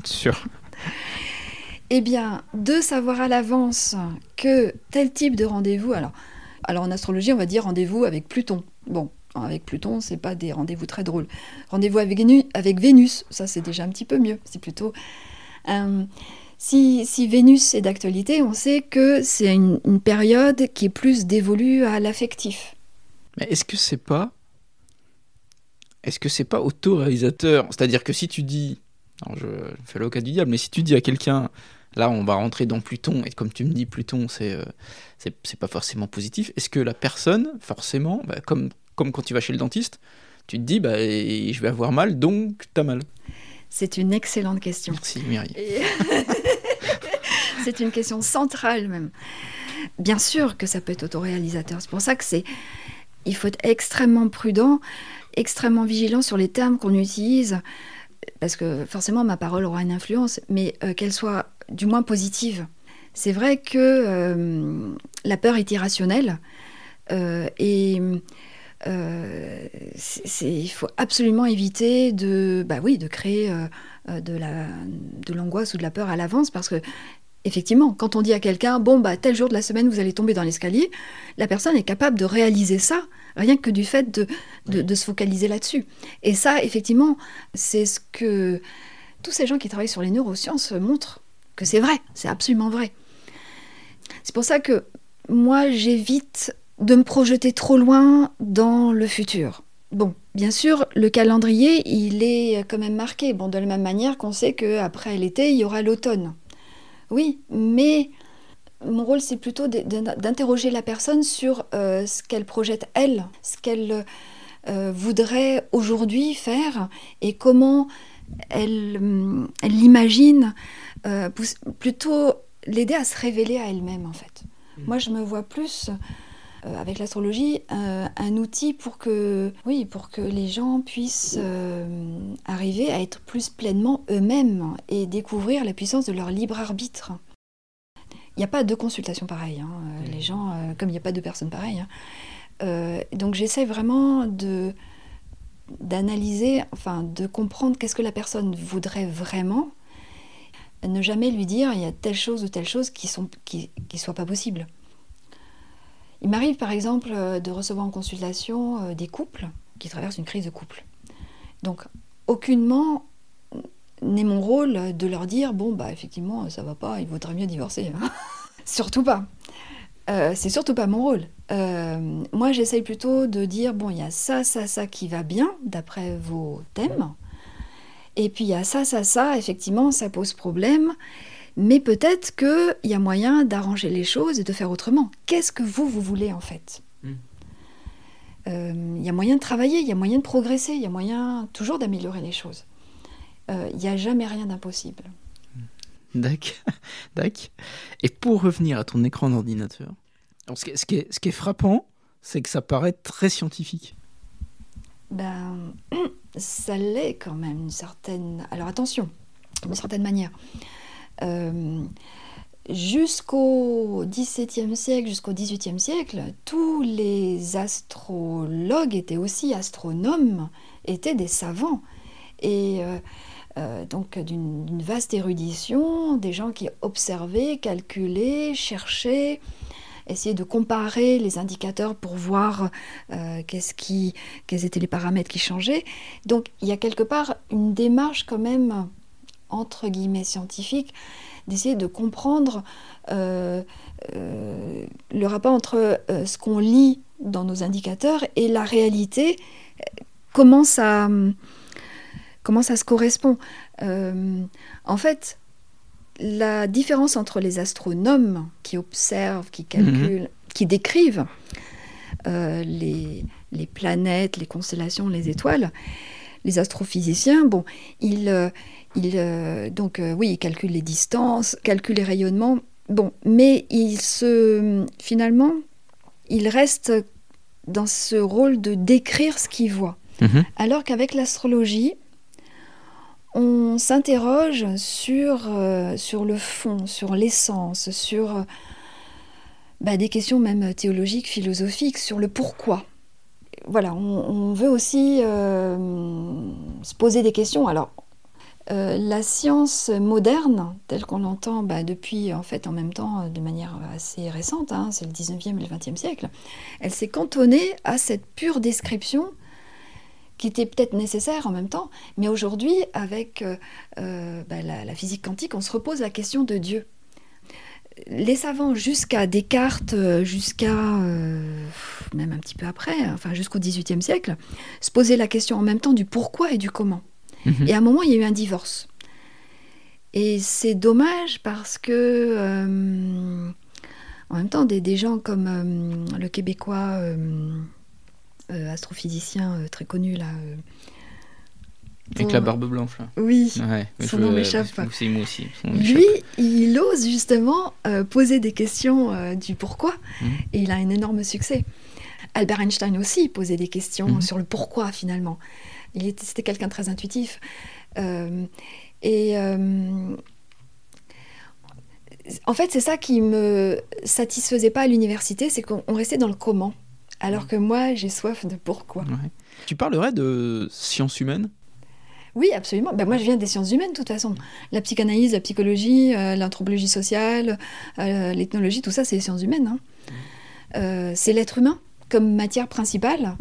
Sûr. Eh bien, de savoir à l'avance que tel type de rendez-vous, alors, alors en astrologie, on va dire rendez-vous avec Pluton. Bon, avec Pluton, c'est pas des rendez-vous très drôles. Rendez-vous avec, Vénu- avec Vénus, ça c'est déjà un petit peu mieux. C'est plutôt. euh, si, si Vénus est d'actualité, on sait que c'est une, une période qui est plus dévolue à l'affectif. Mais est-ce que c'est pas. Est-ce que c'est pas autoréalisateur? C'est-à-dire que si tu dis. Alors je, fais l'avocat du diable, mais si tu dis à quelqu'un. Là, on va rentrer dans Pluton, et comme tu me dis, Pluton, c'est euh, c'est c'est pas forcément positif. Est-ce que la personne, forcément, bah, comme, comme quand tu vas chez le dentiste, tu te dis, bah, je vais avoir mal, donc t'as mal C'est une excellente question. Merci. Et- c'est une question centrale même. Bien sûr que ça peut être autoréalisateur. C'est pour ça que c'est, il faut être extrêmement prudent, extrêmement vigilant sur les termes qu'on utilise, parce que forcément ma parole aura une influence, mais euh, qu'elle soit du moins positive. C'est vrai que euh, la peur est irrationnelle euh, et il faut absolument éviter de, bah oui, de créer de la, de l'angoisse ou de la peur à l'avance parce que effectivement, quand on dit à quelqu'un bon bah tel jour de la semaine vous allez tomber dans l'escalier, la personne est capable de réaliser ça rien que du fait de, de, de se focaliser là-dessus. Et ça, effectivement, c'est ce que tous ces gens qui travaillent sur les neurosciences montrent que c'est vrai, c'est absolument vrai. C'est pour ça que moi j'évite de me projeter trop loin dans le futur. Bon, bien sûr, le calendrier, il est quand même marqué. Bon, de la même manière qu'on sait qu'après l'été, il y aura l'automne. Oui, mais mon rôle, c'est plutôt d'interroger la personne sur euh, ce qu'elle projette, elle, ce qu'elle euh, voudrait aujourd'hui faire et comment elle, l'imagine, euh, pousse- plutôt l'aider à se révéler à elle-même, en fait. Moi, je me vois plus euh, avec l'astrologie euh, un outil pour que, oui, pour que les gens puissent euh, arriver à être plus pleinement eux-mêmes et découvrir la puissance de leur libre arbitre. Il n'y a pas de consultation pareille. hein. Les gens, comme il n'y a pas de personnes pareilles. hein. Donc j'essaie vraiment de d'analyser, enfin de comprendre qu'est-ce que la personne voudrait vraiment. Ne jamais lui dire il y a telle chose ou telle chose qui sont qui, qui soit pas possible. Il m'arrive par exemple euh, de recevoir en consultation euh, des couples qui traversent une crise de couple. Donc aucunement n'est mon rôle de leur dire bon bah effectivement ça va pas, il vaudrait mieux divorcer. hein. surtout pas. Euh, c'est surtout pas mon rôle. Moi j'essaye plutôt de dire bon il y a ça ça ça qui va bien d'après vos thèmes. Et puis il y a ça ça ça effectivement ça pose problème. Mais peut-être qu'il y a moyen d'arranger les choses et de faire autrement. Qu'est-ce que vous, vous voulez en fait? Mm. Euh, Il y a moyen de travailler, il y a moyen de progresser, il y a moyen toujours d'améliorer les choses. Euh, Il n'y a jamais rien d'impossible. Dac, dac. Et pour revenir à ton écran d'ordinateur, alors, ce, qui est, ce qui est- ce qui est frappant, c'est que ça paraît très scientifique. Ben, ça l'est quand même, une certaine. Alors attention, d'une certaine manière. Euh, jusqu'au XVIIe siècle, jusqu'au XVIIIe siècle, tous les astrologues étaient aussi astronomes, étaient des savants. Et euh, euh, donc d'une vaste érudition, des gens qui observaient, calculaient, cherchaient, essayaient de comparer les indicateurs pour voir qui, quels étaient les paramètres qui changeaient. Donc il y a quelque part une démarche quand même, entre guillemets, scientifique, d'essayer de comprendre euh, euh, le rapport entre euh, ce qu'on lit dans nos indicateurs et la réalité, comment ça, comment ça se correspond. En fait, la différence entre les astronomes qui observent, qui calculent, qui décrivent les, les planètes, les constellations, les étoiles, les astrophysiciens, bon, ils, euh, donc euh, oui, ils calculent les distances, calculent les rayonnements, bon, mais ils se, finalement, ils restent dans ce rôle de décrire ce qu'ils voient. Alors qu'avec l'astrologie, on s'interroge sur, euh, sur le fond, sur l'essence, sur euh, bah, des questions même théologiques, philosophiques, sur le pourquoi. Voilà, on, on veut aussi euh, se poser des questions. Alors, euh, la science moderne, telle qu'on l'entend bah, depuis, en fait, en même temps, euh, de manière assez récente, hein, c'est le 19e et le 20e siècle, elle s'est cantonnée à cette pure description qui était peut-être nécessaire en même temps, mais aujourd'hui, avec euh, bah, la, physique quantique, on se repose la question de Dieu. Les savants, jusqu'à Descartes, jusqu'à même un petit peu après, enfin jusqu'au XVIIIe siècle, se posaient la question en même temps du pourquoi et du comment. Mhm. Et à un moment, il y a eu un divorce. Et c'est dommage parce que, euh, en même temps, des, des gens comme euh, le Québécois euh, astrophysicien très connu là. Avec la barbe blanche, là. Oui. Ouais, Son je- nom m'échappe. C'est moi aussi. Lui, il ose justement poser des questions du pourquoi, Mhm. et il a un énorme succès. Albert Einstein aussi posait des questions Mhm. sur le pourquoi finalement. Il était, c'était quelqu'un de très intuitif. Euh, et euh, en fait, c'est ça qui me satisfaisait pas à l'université, c'est qu'on on restait dans le comment. Alors que moi, j'ai soif de pourquoi. Ouais. Tu parlerais de sciences humaines? Oui, absolument. Ben, moi, je viens des sciences humaines, de toute façon. La psychanalyse, la psychologie, euh, l'anthropologie sociale, euh, l'ethnologie, tout ça, c'est les sciences humaines. hein. Euh, c'est l'être humain comme matière principale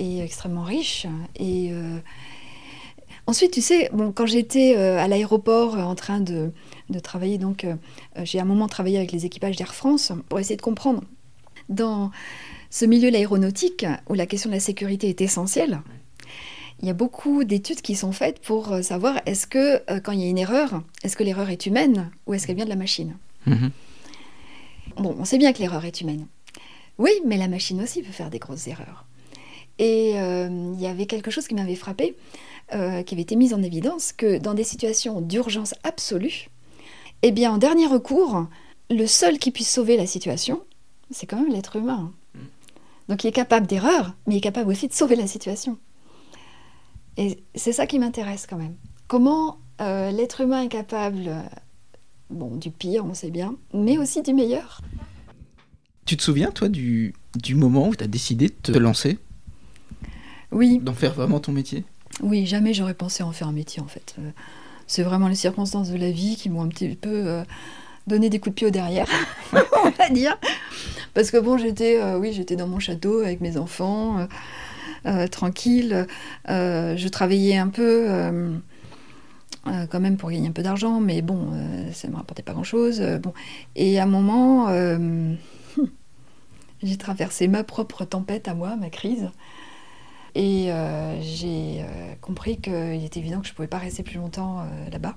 et extrêmement riche. Et euh, ensuite, tu sais, bon, quand j'étais euh, à l'aéroport euh, en train de, de travailler, donc j'ai un moment travaillé avec les équipages d'Air France pour essayer de comprendre dans ce milieu de l'aéronautique où la question de la sécurité est essentielle. Il y a beaucoup d'études qui sont faites pour savoir est-ce que quand il y a une erreur, est-ce que l'erreur est humaine ou est-ce qu'elle vient de la machine Mhm. Bon, on sait bien que l'erreur est humaine. Oui, mais la machine aussi peut faire des grosses erreurs. Et euh, il y avait quelque chose qui m'avait frappé, euh, qui avait été mis en évidence, que dans des situations d'urgence absolue, eh bien, en dernier recours, le seul qui puisse sauver la situation, c'est quand même l'être humain. Donc il est capable d'erreur, mais il est capable aussi de sauver la situation. Et c'est ça qui m'intéresse quand même. Comment euh, l'être humain est capable, euh, bon, du pire, on sait bien, mais aussi du meilleur. Tu te souviens, toi, du, du moment où tu as décidé de te lancer, Oui, d'en faire vraiment ton métier oui, jamais j'aurais pensé en faire un métier en fait. Euh, c'est vraiment les circonstances de la vie qui m'ont un petit peu euh, donné des coups de pied au derrière, on va dire. Parce que bon, j'étais, euh, oui, j'étais dans mon château avec mes enfants, euh, tranquille. Je travaillais un peu. euh, quand même pour gagner un peu d'argent, mais bon, euh, ça ne me rapportait pas grand-chose. euh, bon. Et à un moment, j'ai traversé ma propre tempête à moi, ma crise. Et euh, j'ai euh, compris qu'il était évident que je ne pouvais pas rester plus longtemps euh, là-bas.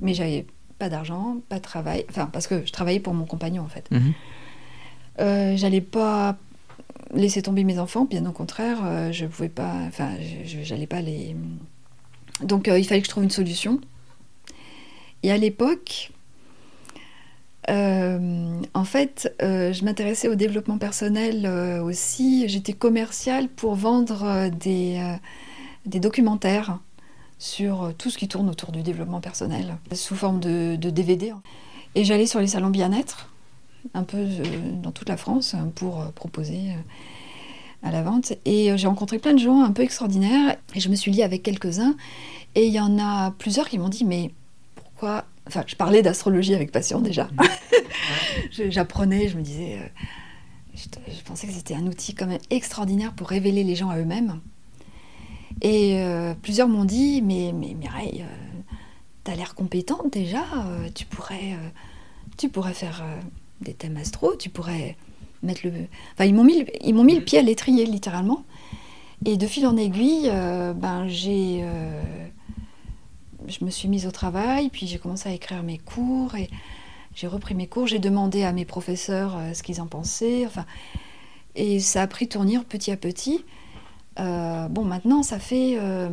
Mais j'avais pas d'argent, pas de travail. Enfin, parce que je travaillais pour mon compagnon, en fait. Euh, J'allais pas laisser tomber mes enfants, bien au contraire, je pouvais pas. Enfin, j'allais pas les. Donc, il fallait que je trouve une solution. Et à l'époque, en fait, euh, je m'intéressais au développement personnel euh, aussi. J'étais commerciale pour vendre euh, des, euh, des documentaires sur euh, tout ce qui tourne autour du développement personnel, sous forme de, DVD. Et j'allais sur les salons bien-être, un peu euh, dans toute la France, euh, pour euh, proposer euh, à la vente. Et euh, j'ai rencontré plein de gens un peu extraordinaires, et je me suis liée avec quelques-uns. Et il y en a plusieurs qui m'ont dit, mais pourquoi... Enfin, je parlais d'astrologie avec passion déjà. Je- J'apprenais, je me disais... euh, je, je pensais que c'était un outil quand même extraordinaire pour révéler les gens à eux-mêmes. Et euh, plusieurs m'ont dit, mais, mais Mireille, euh, t'as l'air compétente déjà, euh, tu pourrais, tu pourrais faire des thèmes astro, tu pourrais mettre le... Enfin, ils m'ont mis, ils mis le pied à l'étrier, littéralement. Et de fil en aiguille, ben, j'ai... je me suis mise au travail, puis j'ai commencé à écrire mes cours, et j'ai repris mes cours, j'ai demandé à mes professeurs euh, ce qu'ils en pensaient, enfin... Et ça a pris tournure petit à petit. Euh, bon, maintenant, ça fait, euh,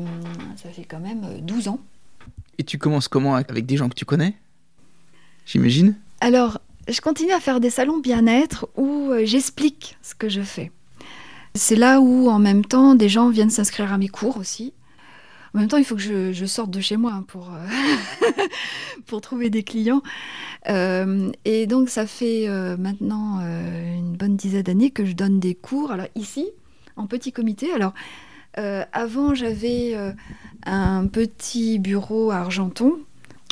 ça fait quand même euh, 12 ans. Et tu commences comment avec des gens que tu connais J'imagine? Alors, je continue à faire des salons bien-être où j'explique ce que je fais. C'est là où, en même temps, des gens viennent s'inscrire à mes cours aussi. En même temps, il faut que je, sorte de chez moi hein, pour, euh, pour trouver des clients. Euh, et donc, ça fait euh, maintenant une bonne dizaine d'années que je donne des cours. Alors, ici, en petit comité. Alors, avant, j'avais un petit bureau à Argenton.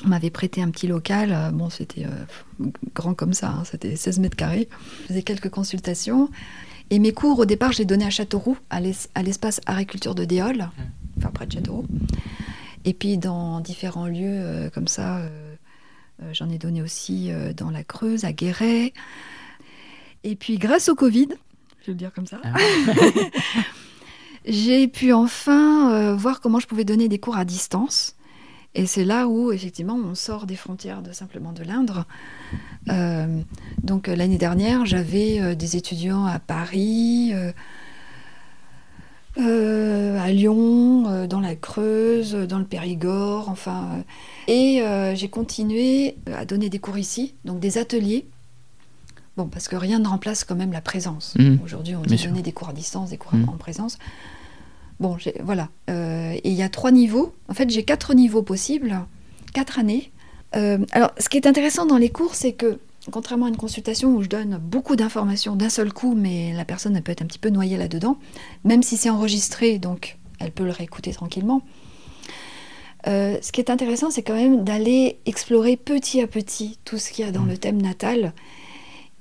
On m'avait prêté un petit local. Bon, c'était grand comme ça, hein, c'était 16 mètres carrés. Je faisais quelques consultations. Et mes cours, au départ, je les donnais à Châteauroux, à l'es- à l'espace agriculture de Déol, enfin près de Châteauroux. Et puis dans différents lieux euh, comme ça, euh, euh, j'en ai donné aussi dans la Creuse, à Guéret. Et puis grâce au Covid, je vais le dire comme ça, Ah. j'ai pu enfin voir comment je pouvais donner des cours à distance. Et c'est là où, effectivement, on sort des frontières de simplement de l'Indre. Euh, donc l'année dernière, j'avais euh, des étudiants à Paris, euh, euh, à Lyon, euh, dans la Creuse, euh, dans le Périgord, enfin. et euh, j'ai continué à donner des cours ici, donc des ateliers. Bon, parce que rien ne remplace quand même la présence. Mhm. Aujourd'hui, on Bien dit sûr. donner des cours à distance, des cours Mhm. en présence. Bon, voilà. Euh, et il y a trois niveaux. En fait, j'ai quatre niveaux possibles, quatre années. Euh, alors, ce qui est intéressant dans les cours, c'est que, contrairement à une consultation où je donne beaucoup d'informations d'un seul coup, mais la personne elle peut être un petit peu noyée là-dedans, même si c'est enregistré, donc elle peut le réécouter tranquillement. Euh, ce qui est intéressant, c'est quand même d'aller explorer petit à petit tout ce qu'il y a dans le thème natal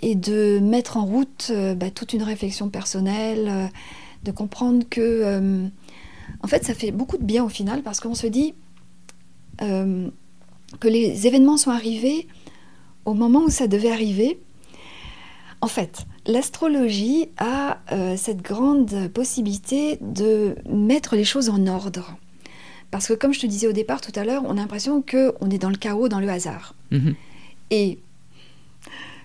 et de mettre en route euh, bah, toute une réflexion personnelle, euh, de comprendre que, en fait, ça fait beaucoup de bien au final parce qu'on se dit que les événements sont arrivés au moment où ça devait arriver. En fait, l'astrologie a euh, cette grande possibilité de mettre les choses en ordre. Parce que comme je te disais au départ tout à l'heure, on a l'impression qu'on est dans le chaos, dans le hasard. Mhm. Et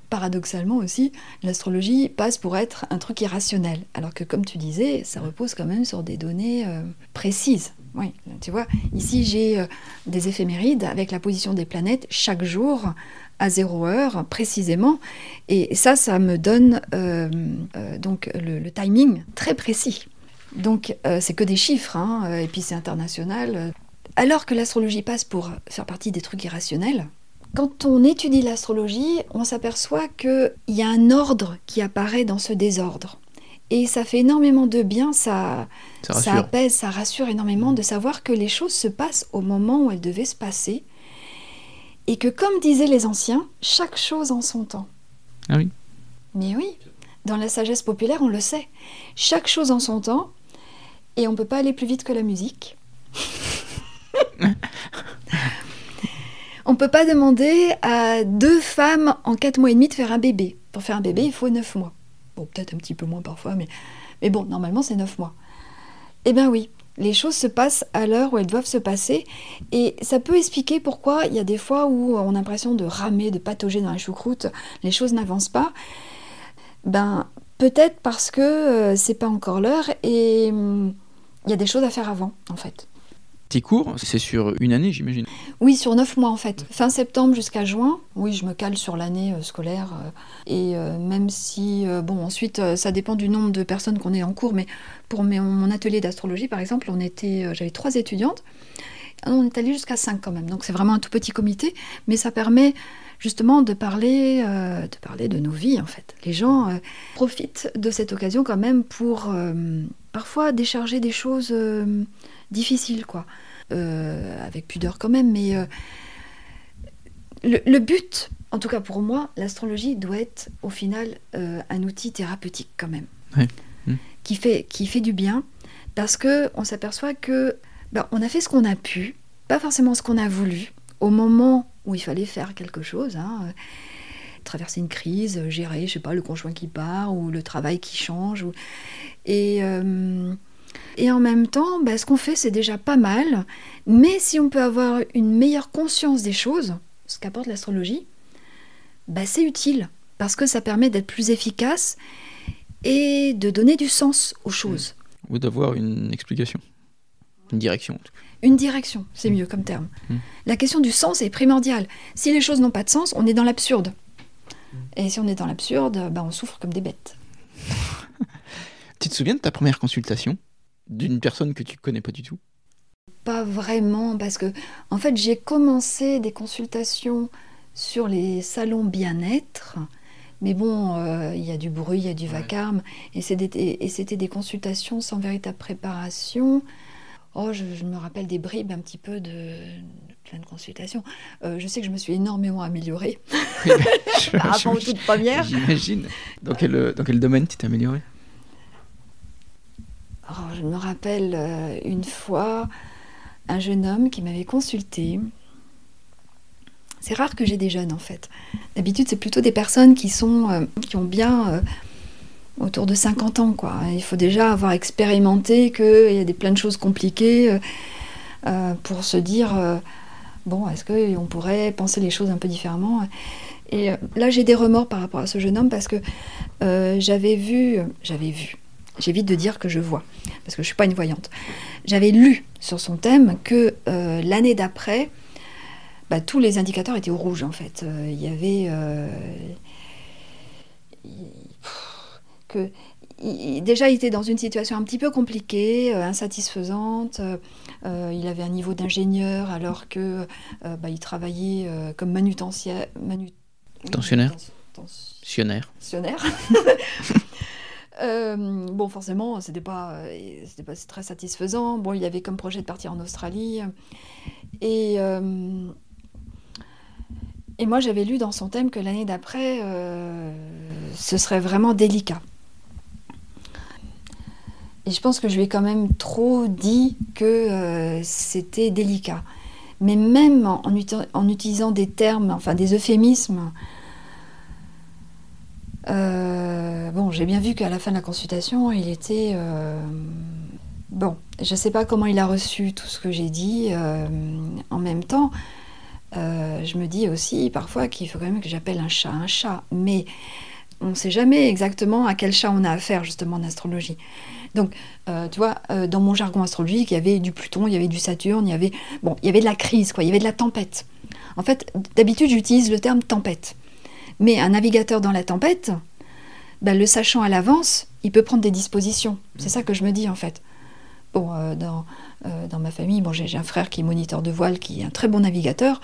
paradoxalement aussi, l'astrologie passe pour être un truc irrationnel. Alors que comme tu disais, ça repose quand même sur des données euh, précises. Oui, tu vois, ici j'ai euh, des éphémérides avec la position des planètes chaque jour à zéro heure précisément. Et ça, ça me donne euh, donc le, le timing très précis. Donc c'est que des chiffres, hein, et puis c'est international. Alors que l'astrologie passe pour faire partie des trucs irrationnels, quand on étudie l'astrologie, on s'aperçoit qu'il y a un ordre qui apparaît dans ce désordre. Et ça fait énormément de bien, ça, Ça apaise, ça rassure énormément de savoir que les choses se passent au moment où elles devaient se passer. Et que comme disaient les anciens, chaque chose en son temps. Ah oui. Mais oui, dans la sagesse populaire, on le sait. Chaque chose en son temps, et on ne peut pas aller plus vite que la musique. peut pas demander à deux femmes en quatre mois et demi de faire un bébé. Pour faire un bébé, il faut neuf mois. Bon, peut-être un petit peu moins parfois, mais, mais bon, normalement, c'est neuf mois. Eh bien oui, les choses se passent à l'heure où elles doivent se passer. Et ça peut expliquer pourquoi il y a des fois où on a l'impression de ramer, de patauger dans la choucroute, les choses n'avancent pas. Ben, peut-être parce que euh, c'est pas encore l'heure et hum, il y a des choses à faire avant, en fait. Tes cours, c'est sur une année, j'imagine Oui, sur neuf mois en fait. Fin septembre jusqu'à juin. Oui, je me cale sur l'année euh, scolaire. euh, et euh, même si, bon, ensuite, ça dépend du nombre de personnes qu'on est en cours. Mais pour mon atelier d'astrologie, par exemple, on était, j'avais trois étudiantes. Ah On est allé jusqu'à cinq quand même. Donc c'est vraiment un tout petit comité. Mais ça permet justement de parler, euh, de parler de nos vies en fait. Les gens euh, profitent de cette occasion quand même pour euh, parfois décharger des choses difficiles, quoi. Avec pudeur quand même, mais le, le but, en tout cas pour moi, l'astrologie doit être au final un outil thérapeutique quand même, qui, fait, qui fait du bien, parce que on s'aperçoit que ben, on a fait ce qu'on a pu, pas forcément ce qu'on a voulu, au moment où il fallait faire quelque chose. hein, euh, traverser une crise, euh, gérer, je sais pas, le conjoint qui part ou le travail qui change. ou- Et, euh, et en même temps, bah, ce qu'on fait, c'est déjà pas mal. Mais si on peut avoir une meilleure conscience des choses, ce qu'apporte l'astrologie, bah, c'est utile parce que ça permet d'être plus efficace et de donner du sens aux choses. Ou d'avoir une explication Une direction, en tout cas. Une direction, c'est mieux comme terme. Mm. La question du sens est primordiale. Si les choses n'ont pas de sens, on est dans l'absurde. Et si on est dans l'absurde, bah, on souffre comme des bêtes. Tu te souviens de ta première consultation? D'une personne que tu connais pas du tout? Pas vraiment, parce que en fait j'ai commencé des consultations sur les salons bien-être, mais bon, euh, il y a du bruit, il y a du vacarme, des- et c'était des consultations sans véritable préparation. Oh, je, je me rappelle des bribes un petit peu de, de plein de consultations. Euh, je sais que je me suis énormément améliorée Oui, ben, je- par rapport aux toutes premières. J'imagine. Dans quel, euh, dans quel domaine tu t'es amélioré Oh, je me rappelle euh, une fois un jeune homme qui m'avait consulté. C'est rare que j'ai des jeunes en fait. D'habitude, c'est plutôt des personnes qui sont qui ont bien autour de 50 ans quoi. Il faut déjà avoir expérimenté qu'il y a des plein de choses compliquées euh, euh, pour se dire euh, bon, est-ce qu'on pourrait penser les choses un peu différemment Et là, j'ai des remords par rapport à ce jeune homme parce que j'avais vu, j'avais vu. J'évite de dire que je vois, parce que je ne suis pas une voyante. J'avais lu sur son thème que l'année d'après, bah, tous les indicateurs étaient au rouge en fait. Il y avait que il- déjà il était dans une situation un petit peu compliquée, euh, insatisfaisante. euh, euh, il avait un niveau d'ingénieur alors que euh, bah, il travaillait comme manutentionnaire. Manu... Tensionnaire. Tens- Sionnaire. Tensionnaire. Bon, forcément, c'était pas, c'était pas très satisfaisant. Bon, il avait comme projet de partir en Australie. Et, et moi, j'avais lu dans son thème que l'année d'après, ce serait vraiment délicat. Et je pense que je lui ai quand même trop dit que euh, c'était délicat. Mais même en, en uti- en utilisant des termes, enfin des euphémismes, euh, bon, j'ai bien vu qu'à la fin de la consultation, il était. euh, bon, je ne sais pas comment il a reçu tout ce que j'ai dit. en même temps, je me dis aussi parfois qu'il faut quand même que j'appelle un chat un chat. Mais on ne sait jamais exactement à quel chat on a affaire, justement, en astrologie. Donc, euh, tu vois, euh, dans mon jargon astrologique, il y avait du Pluton, il y avait du Saturne, il y avait. Bon, il y avait de la crise, quoi, il y avait de la tempête. En fait, d'habitude, j'utilise le terme tempête. Mais un navigateur dans la tempête, ben, le sachant à l'avance, il peut prendre des dispositions. C'est ça que je me dis en fait. Bon, euh, dans, euh, dans ma famille, bon, j'ai un frère qui est moniteur de voile, qui est un très bon navigateur.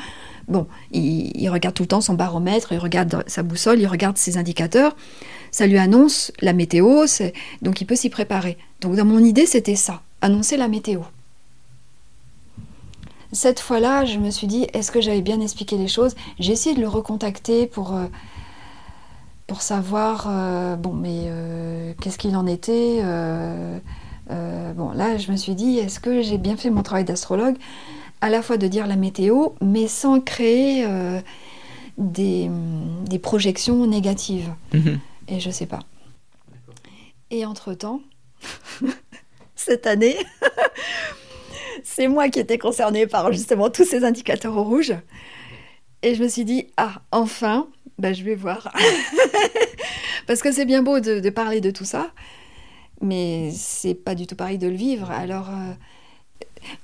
Bon, il, regarde tout le temps son baromètre, il regarde sa boussole, il regarde ses indicateurs. Ça lui annonce la météo, donc il peut s'y préparer. Donc dans mon idée, c'était ça, annoncer la météo. Cette fois-là, je me suis dit, est-ce que j'avais bien expliqué les choses? J'ai essayé de le recontacter pour, euh, pour savoir, euh, bon, mais qu'est-ce qu'il en était euh, Bon, là, je me suis dit, est-ce que j'ai bien fait mon travail d'astrologue à la fois de dire la météo, mais sans créer euh, des, des projections négatives. Mhm. Et je sais pas. Et entre-temps, cette année, c'est moi qui étais concernée par justement tous ces indicateurs au rouge. Et je me suis dit, ah, enfin, bah, je vais voir. Parce que c'est bien beau de, de parler de tout ça, mais c'est pas du tout pareil de le vivre. Alors, euh,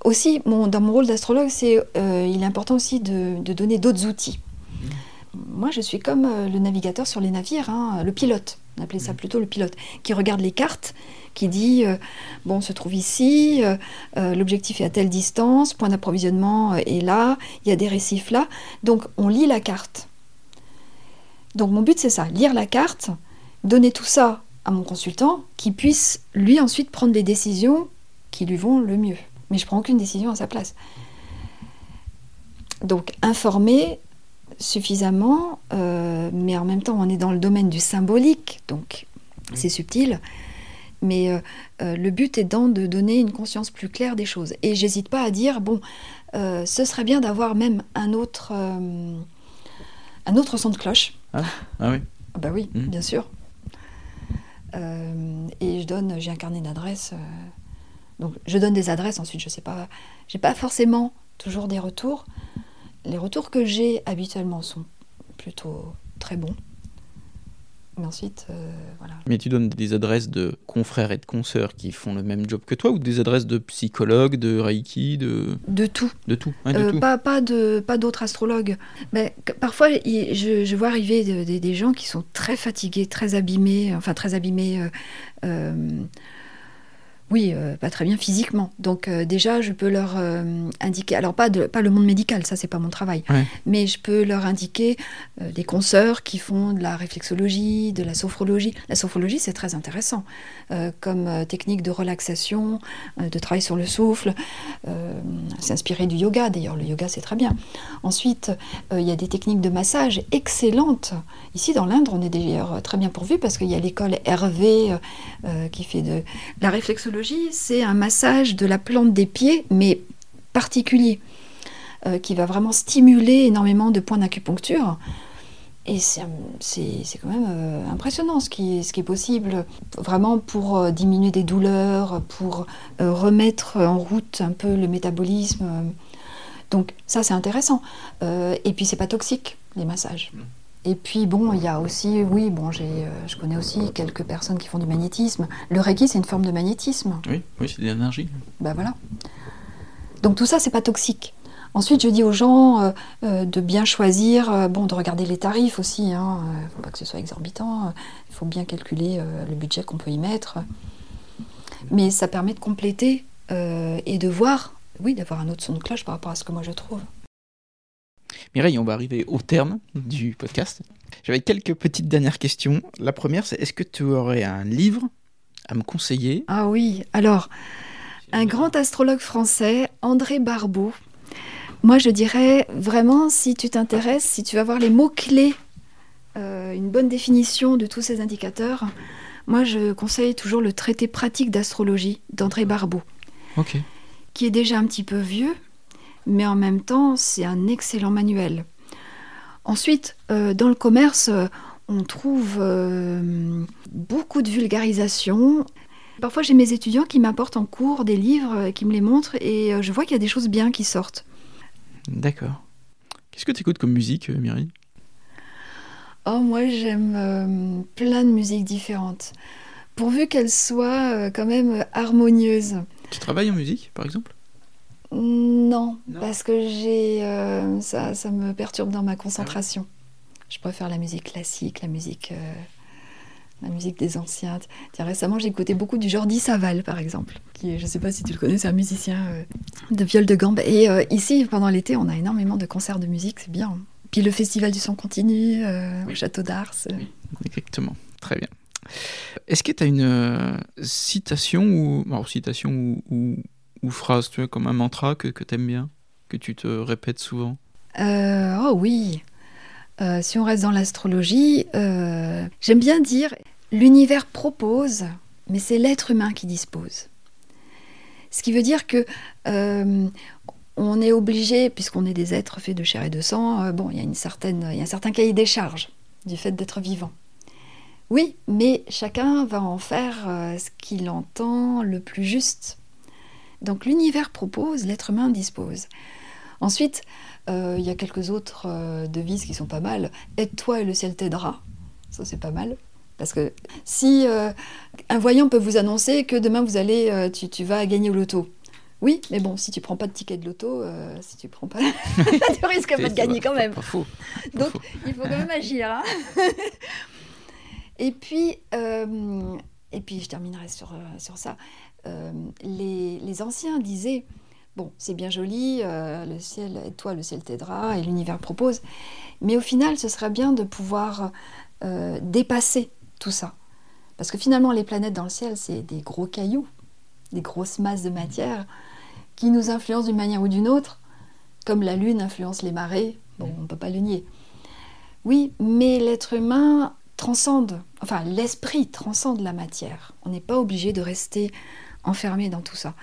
aussi, mon- dans mon rôle d'astrologue, c'est, euh, il est important aussi de, de donner d'autres outils. Moi, je suis comme euh, le navigateur sur les navires, hein, le pilote. On appelait ça plutôt le pilote, qui regarde les cartes, qui dit euh, bon, on se trouve ici, euh, euh, l'objectif est à telle distance, point d'approvisionnement est là, il y a des récifs là. Donc, on lit la carte. Donc, mon but, c'est ça lire la carte, donner tout ça à mon consultant, qui puisse lui ensuite prendre des décisions qui lui vont le mieux. Mais je prends aucune décision à sa place. Donc, informer suffisamment, euh, mais en même temps, on est dans le domaine du symbolique, donc c'est subtil. Mais euh, euh, le but étant de donner une conscience plus claire des choses. Et j'hésite pas à dire, bon, ce serait bien d'avoir même un autre, un autre son de cloche. Ah oui. Ah Bah oui, Mhm. bien sûr. Euh, et je donne, j'ai un carnet d'adresses. euh, donc je donne des adresses. Ensuite, je sais pas, j'ai pas forcément toujours des retours. Les retours que j'ai habituellement sont plutôt très bons. Mais ensuite, euh, voilà. Mais tu donnes des adresses de confrères et de consoeurs qui font le même job que toi ou des adresses de psychologues, de reiki, de, De tout. de tout, de Euh, tout. pas, pas de pas d'autres astrologues. Mais parfois, il- je, je vois arriver de- de- des gens qui sont très fatigués, très abîmés, enfin très abîmés. euh, oui, euh, pas très bien physiquement. Donc euh, déjà, je peux leur euh, indiquer. Alors pas de pas le monde médical, ça c'est pas mon travail. Ouais. Mais je peux leur indiquer des consoeurs qui font de la réflexologie, de la sophrologie. La sophrologie, c'est très intéressant comme technique de relaxation, de travail sur le souffle. C'est inspiré du yoga, d'ailleurs, le yoga c'est très bien. Ensuite, il y a des techniques de massage excellentes. Ici dans l'Inde, on est d'ailleurs très bien pourvu parce qu'il y a l'école Hervé qui fait de. La réflexologie, c'est un massage de la plante des pieds, mais particulier, euh, qui va vraiment stimuler énormément de points d'acupuncture. Et c'est quand même euh, impressionnant ce qui, est, possible, vraiment pour euh, diminuer des douleurs, pour remettre en route un peu le métabolisme. Donc ça c'est intéressant. Et puis c'est pas toxique les massages. Et puis bon, il y a aussi, oui, bon, j'ai, euh, je connais aussi quelques personnes qui font du magnétisme. Le Reiki c'est une forme de magnétisme. Oui, oui c'est de l'énergie. Ben voilà. Donc tout ça, c'est pas toxique. Ensuite, je dis aux gens euh, euh, de bien choisir, bon, de regarder les tarifs aussi. Il hein, ne faut pas que ce soit exorbitant. Il faut bien calculer le budget qu'on peut y mettre. Mais ça permet de compléter et de voir, oui, d'avoir un autre son de cloche par rapport à ce que moi je trouve. Mireille, on va arriver au terme du podcast. J'avais quelques petites dernières questions. La première, c'est est-ce que tu aurais un livre à me conseiller? Ah oui, alors, un grand astrologue français, André Barbeau. Moi, je dirais vraiment, si tu t'intéresses, si tu vas voir les mots-clés, euh, une bonne définition de tous ces indicateurs, moi, je conseille toujours le traité pratique d'astrologie d'André Barbeau, Ok. qui est déjà un petit peu vieux, mais en même temps, c'est un excellent manuel. Ensuite, euh, dans le commerce, euh, on trouve euh, beaucoup de vulgarisation. Parfois, j'ai mes étudiants qui m'apportent en cours des livres, qui me les montrent, et je vois qu'il y a des choses bien qui sortent. D'accord. Qu'est-ce que tu écoutes comme musique, Mireille Oh, moi, j'aime euh, plein de musiques différentes, pourvu qu'elles soient euh, quand même harmonieuses. Tu travailles en musique, par exemple? Non, Non. parce que j'ai euh, ça, ça me perturbe dans ma concentration. Je préfère la musique classique, la musique, euh, la musique des anciens. Tiens, récemment, j'ai écouté beaucoup du Jordi Saval, par exemple, qui, est- je ne sais pas si tu le connais, c'est un musicien euh, de viol de gambe. Et ici, pendant l'été, on a énormément de concerts de musique, c'est bien. Puis le festival du son continue Oui. au Château d'Ars. Oui. Exactement. Très bien. Est-ce que tu as une citation ou alors, citation ou, ou, ou phrase, tu vois, comme un mantra que, que tu aimes bien, que tu te répètes souvent? Euh, oh oui. Euh, si on reste dans l'astrologie, euh, j'aime bien dire l'univers propose, mais c'est l'être humain qui dispose. Ce qui veut dire que on est obligé, puisqu'on est des êtres faits de chair et de sang, bon, il y a une certaine, il y a un certain cahier des charges du fait d'être vivant. Oui, mais chacun va en faire ce qu'il entend le plus juste. Donc l'univers propose, l'être humain dispose. Ensuite, euh, il y a quelques autres euh, devises qui sont pas mal. Aide-toi et le ciel t'aidera. Ça, c'est pas mal. Parce que si un voyant peut vous annoncer que demain vous allez, tu, tu, vas gagner au loto. Oui, mais bon, si tu prends pas de ticket de loto, si tu prends pas, tu risques pas de gagner quand même. Pas faux. Donc, il faut quand même agir. Hein et puis, euh, et puis je terminerai sur, euh, sur ça. Euh, les, anciens disaient Bon, c'est bien joli, le ciel, toi, le ciel t'aidera et l'univers propose. Mais au final, ce serait bien de pouvoir dépasser tout ça. Parce que finalement, les planètes dans le ciel, c'est des gros cailloux, des grosses masses de matière qui nous influencent d'une manière ou d'une autre, comme la Lune influence les marées. Bon, on ne peut pas le nier. Oui, mais l'être humain transcende, enfin l'esprit transcende la matière. On n'est pas obligé de rester enfermé dans tout ça.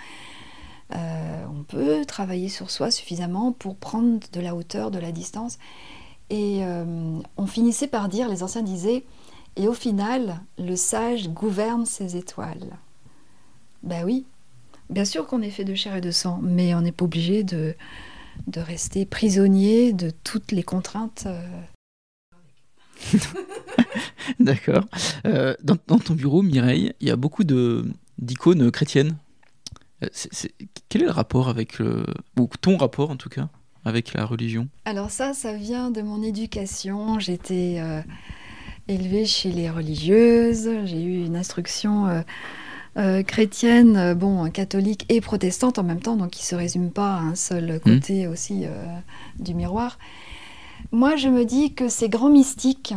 Euh, on peut travailler sur soi suffisamment pour prendre de la hauteur, de la distance. Et euh, on finissait par dire, les anciens disaient, et au final, le sage gouverne ses étoiles. Ben oui, bien sûr qu'on est fait de chair et de sang, mais on n'est pas obligé de, de rester prisonnier de toutes les contraintes. Euh. D'accord. Dans, ton bureau, Mireille, il y a beaucoup d'icônes chrétiennes. Euh, quel est le rapport avec le, ou ton rapport en tout cas avec la religion? Alors ça, ça vient de mon éducation. J'étais euh, élevée chez les religieuses. J'ai eu une instruction chrétienne, bon, catholique et protestante en même temps, donc qui se résume pas à un seul mmh. côté aussi du miroir. Moi, je me dis que ces grands mystiques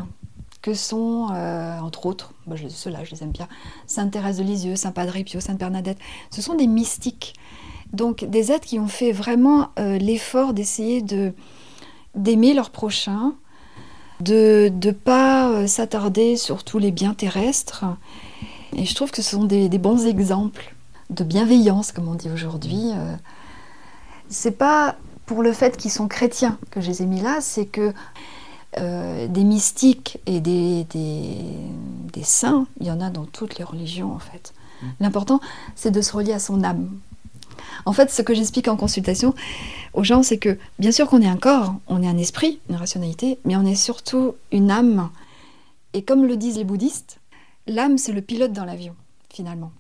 que sont, euh, entre autres, ceux-là, je les aime bien, Sainte Thérèse de Lisieux, Saint Padre Pio, Sainte Bernadette, ce sont des mystiques. Donc des êtres qui ont fait vraiment euh, l'effort d'essayer de, d'aimer leur prochain, de ne pas euh, s'attarder sur tous les biens terrestres. Et je trouve que ce sont des, bons exemples de bienveillance, comme on dit aujourd'hui. c'est pas pour le fait qu'ils sont chrétiens que je les ai mis là, c'est que euh, des mystiques et des, des, saints, il y en a dans toutes les religions en fait. Mmh. L'important, c'est de se relier à son âme. En fait, ce que j'explique en consultation aux gens, c'est que bien sûr qu'on est un corps, on est un esprit, une rationalité, mais on est surtout une âme. Et comme le disent les bouddhistes, l'âme, c'est le pilote dans l'avion, finalement.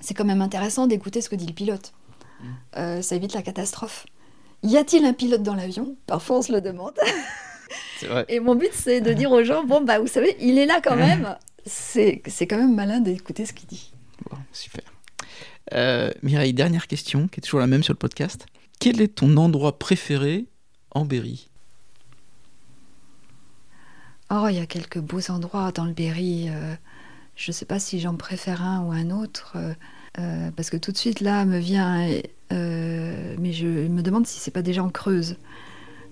C'est quand même intéressant d'écouter ce que dit le pilote. Mmh. Euh, ça évite la catastrophe. Y a-t-il un pilote dans l'avion? Parfois, on se le demande. Et mon but, c'est de dire aux gens, bon, bah, vous savez, il est là quand même. C'est quand même malin d'écouter ce qu'il dit. Bon, super. Euh, Mireille, dernière question, qui est toujours la même sur le podcast. Quel est ton endroit préféré en Berry? Oh, il y a quelques beaux endroits dans le Berry. Euh, je ne sais pas si j'en préfère un ou un autre, euh, parce que tout de suite là me vient, mais je me demande si c'est pas déjà en Creuse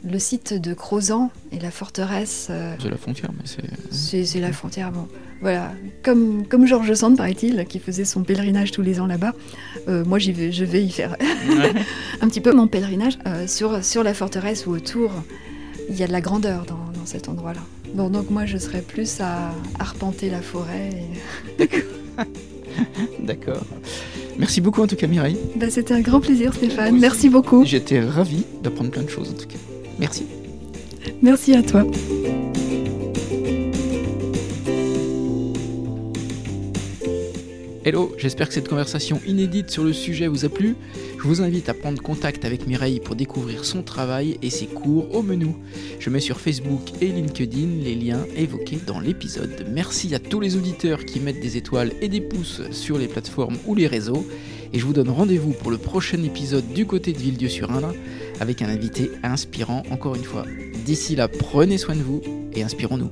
le site de Crozan et la forteresse. Euh, c'est la frontière, mais c'est. C'est la frontière, bon. Voilà. Comme, comme Georges Sand, paraît-il, qui faisait son pèlerinage tous les ans là-bas, euh, moi j'y vais, je vais y faire un petit peu mon pèlerinage euh, sur, sur la forteresse ou autour. Il y a de la grandeur dans, dans cet endroit-là. Bon, donc moi je serais plus à arpenter la forêt. D'accord. D'accord. Merci beaucoup en tout cas Mireille. Bah, C'était un grand plaisir Stéphane. Merci beaucoup. J'étais ravi d'apprendre plein de choses en tout cas. Merci. Merci à toi. Hello, j'espère que cette conversation inédite sur le sujet vous a plu. Je vous invite à prendre contact avec Mireille pour découvrir son travail et ses cours au menu. Je mets sur Facebook et LinkedIn les liens évoqués dans l'épisode. Merci à tous les auditeurs qui mettent des étoiles et des pouces sur les plateformes ou les réseaux. Et je vous donne rendez-vous pour le prochain épisode du côté de Villedieu-sur-Indre avec un invité inspirant encore une fois. D'ici là, prenez soin de vous et inspirons-nous.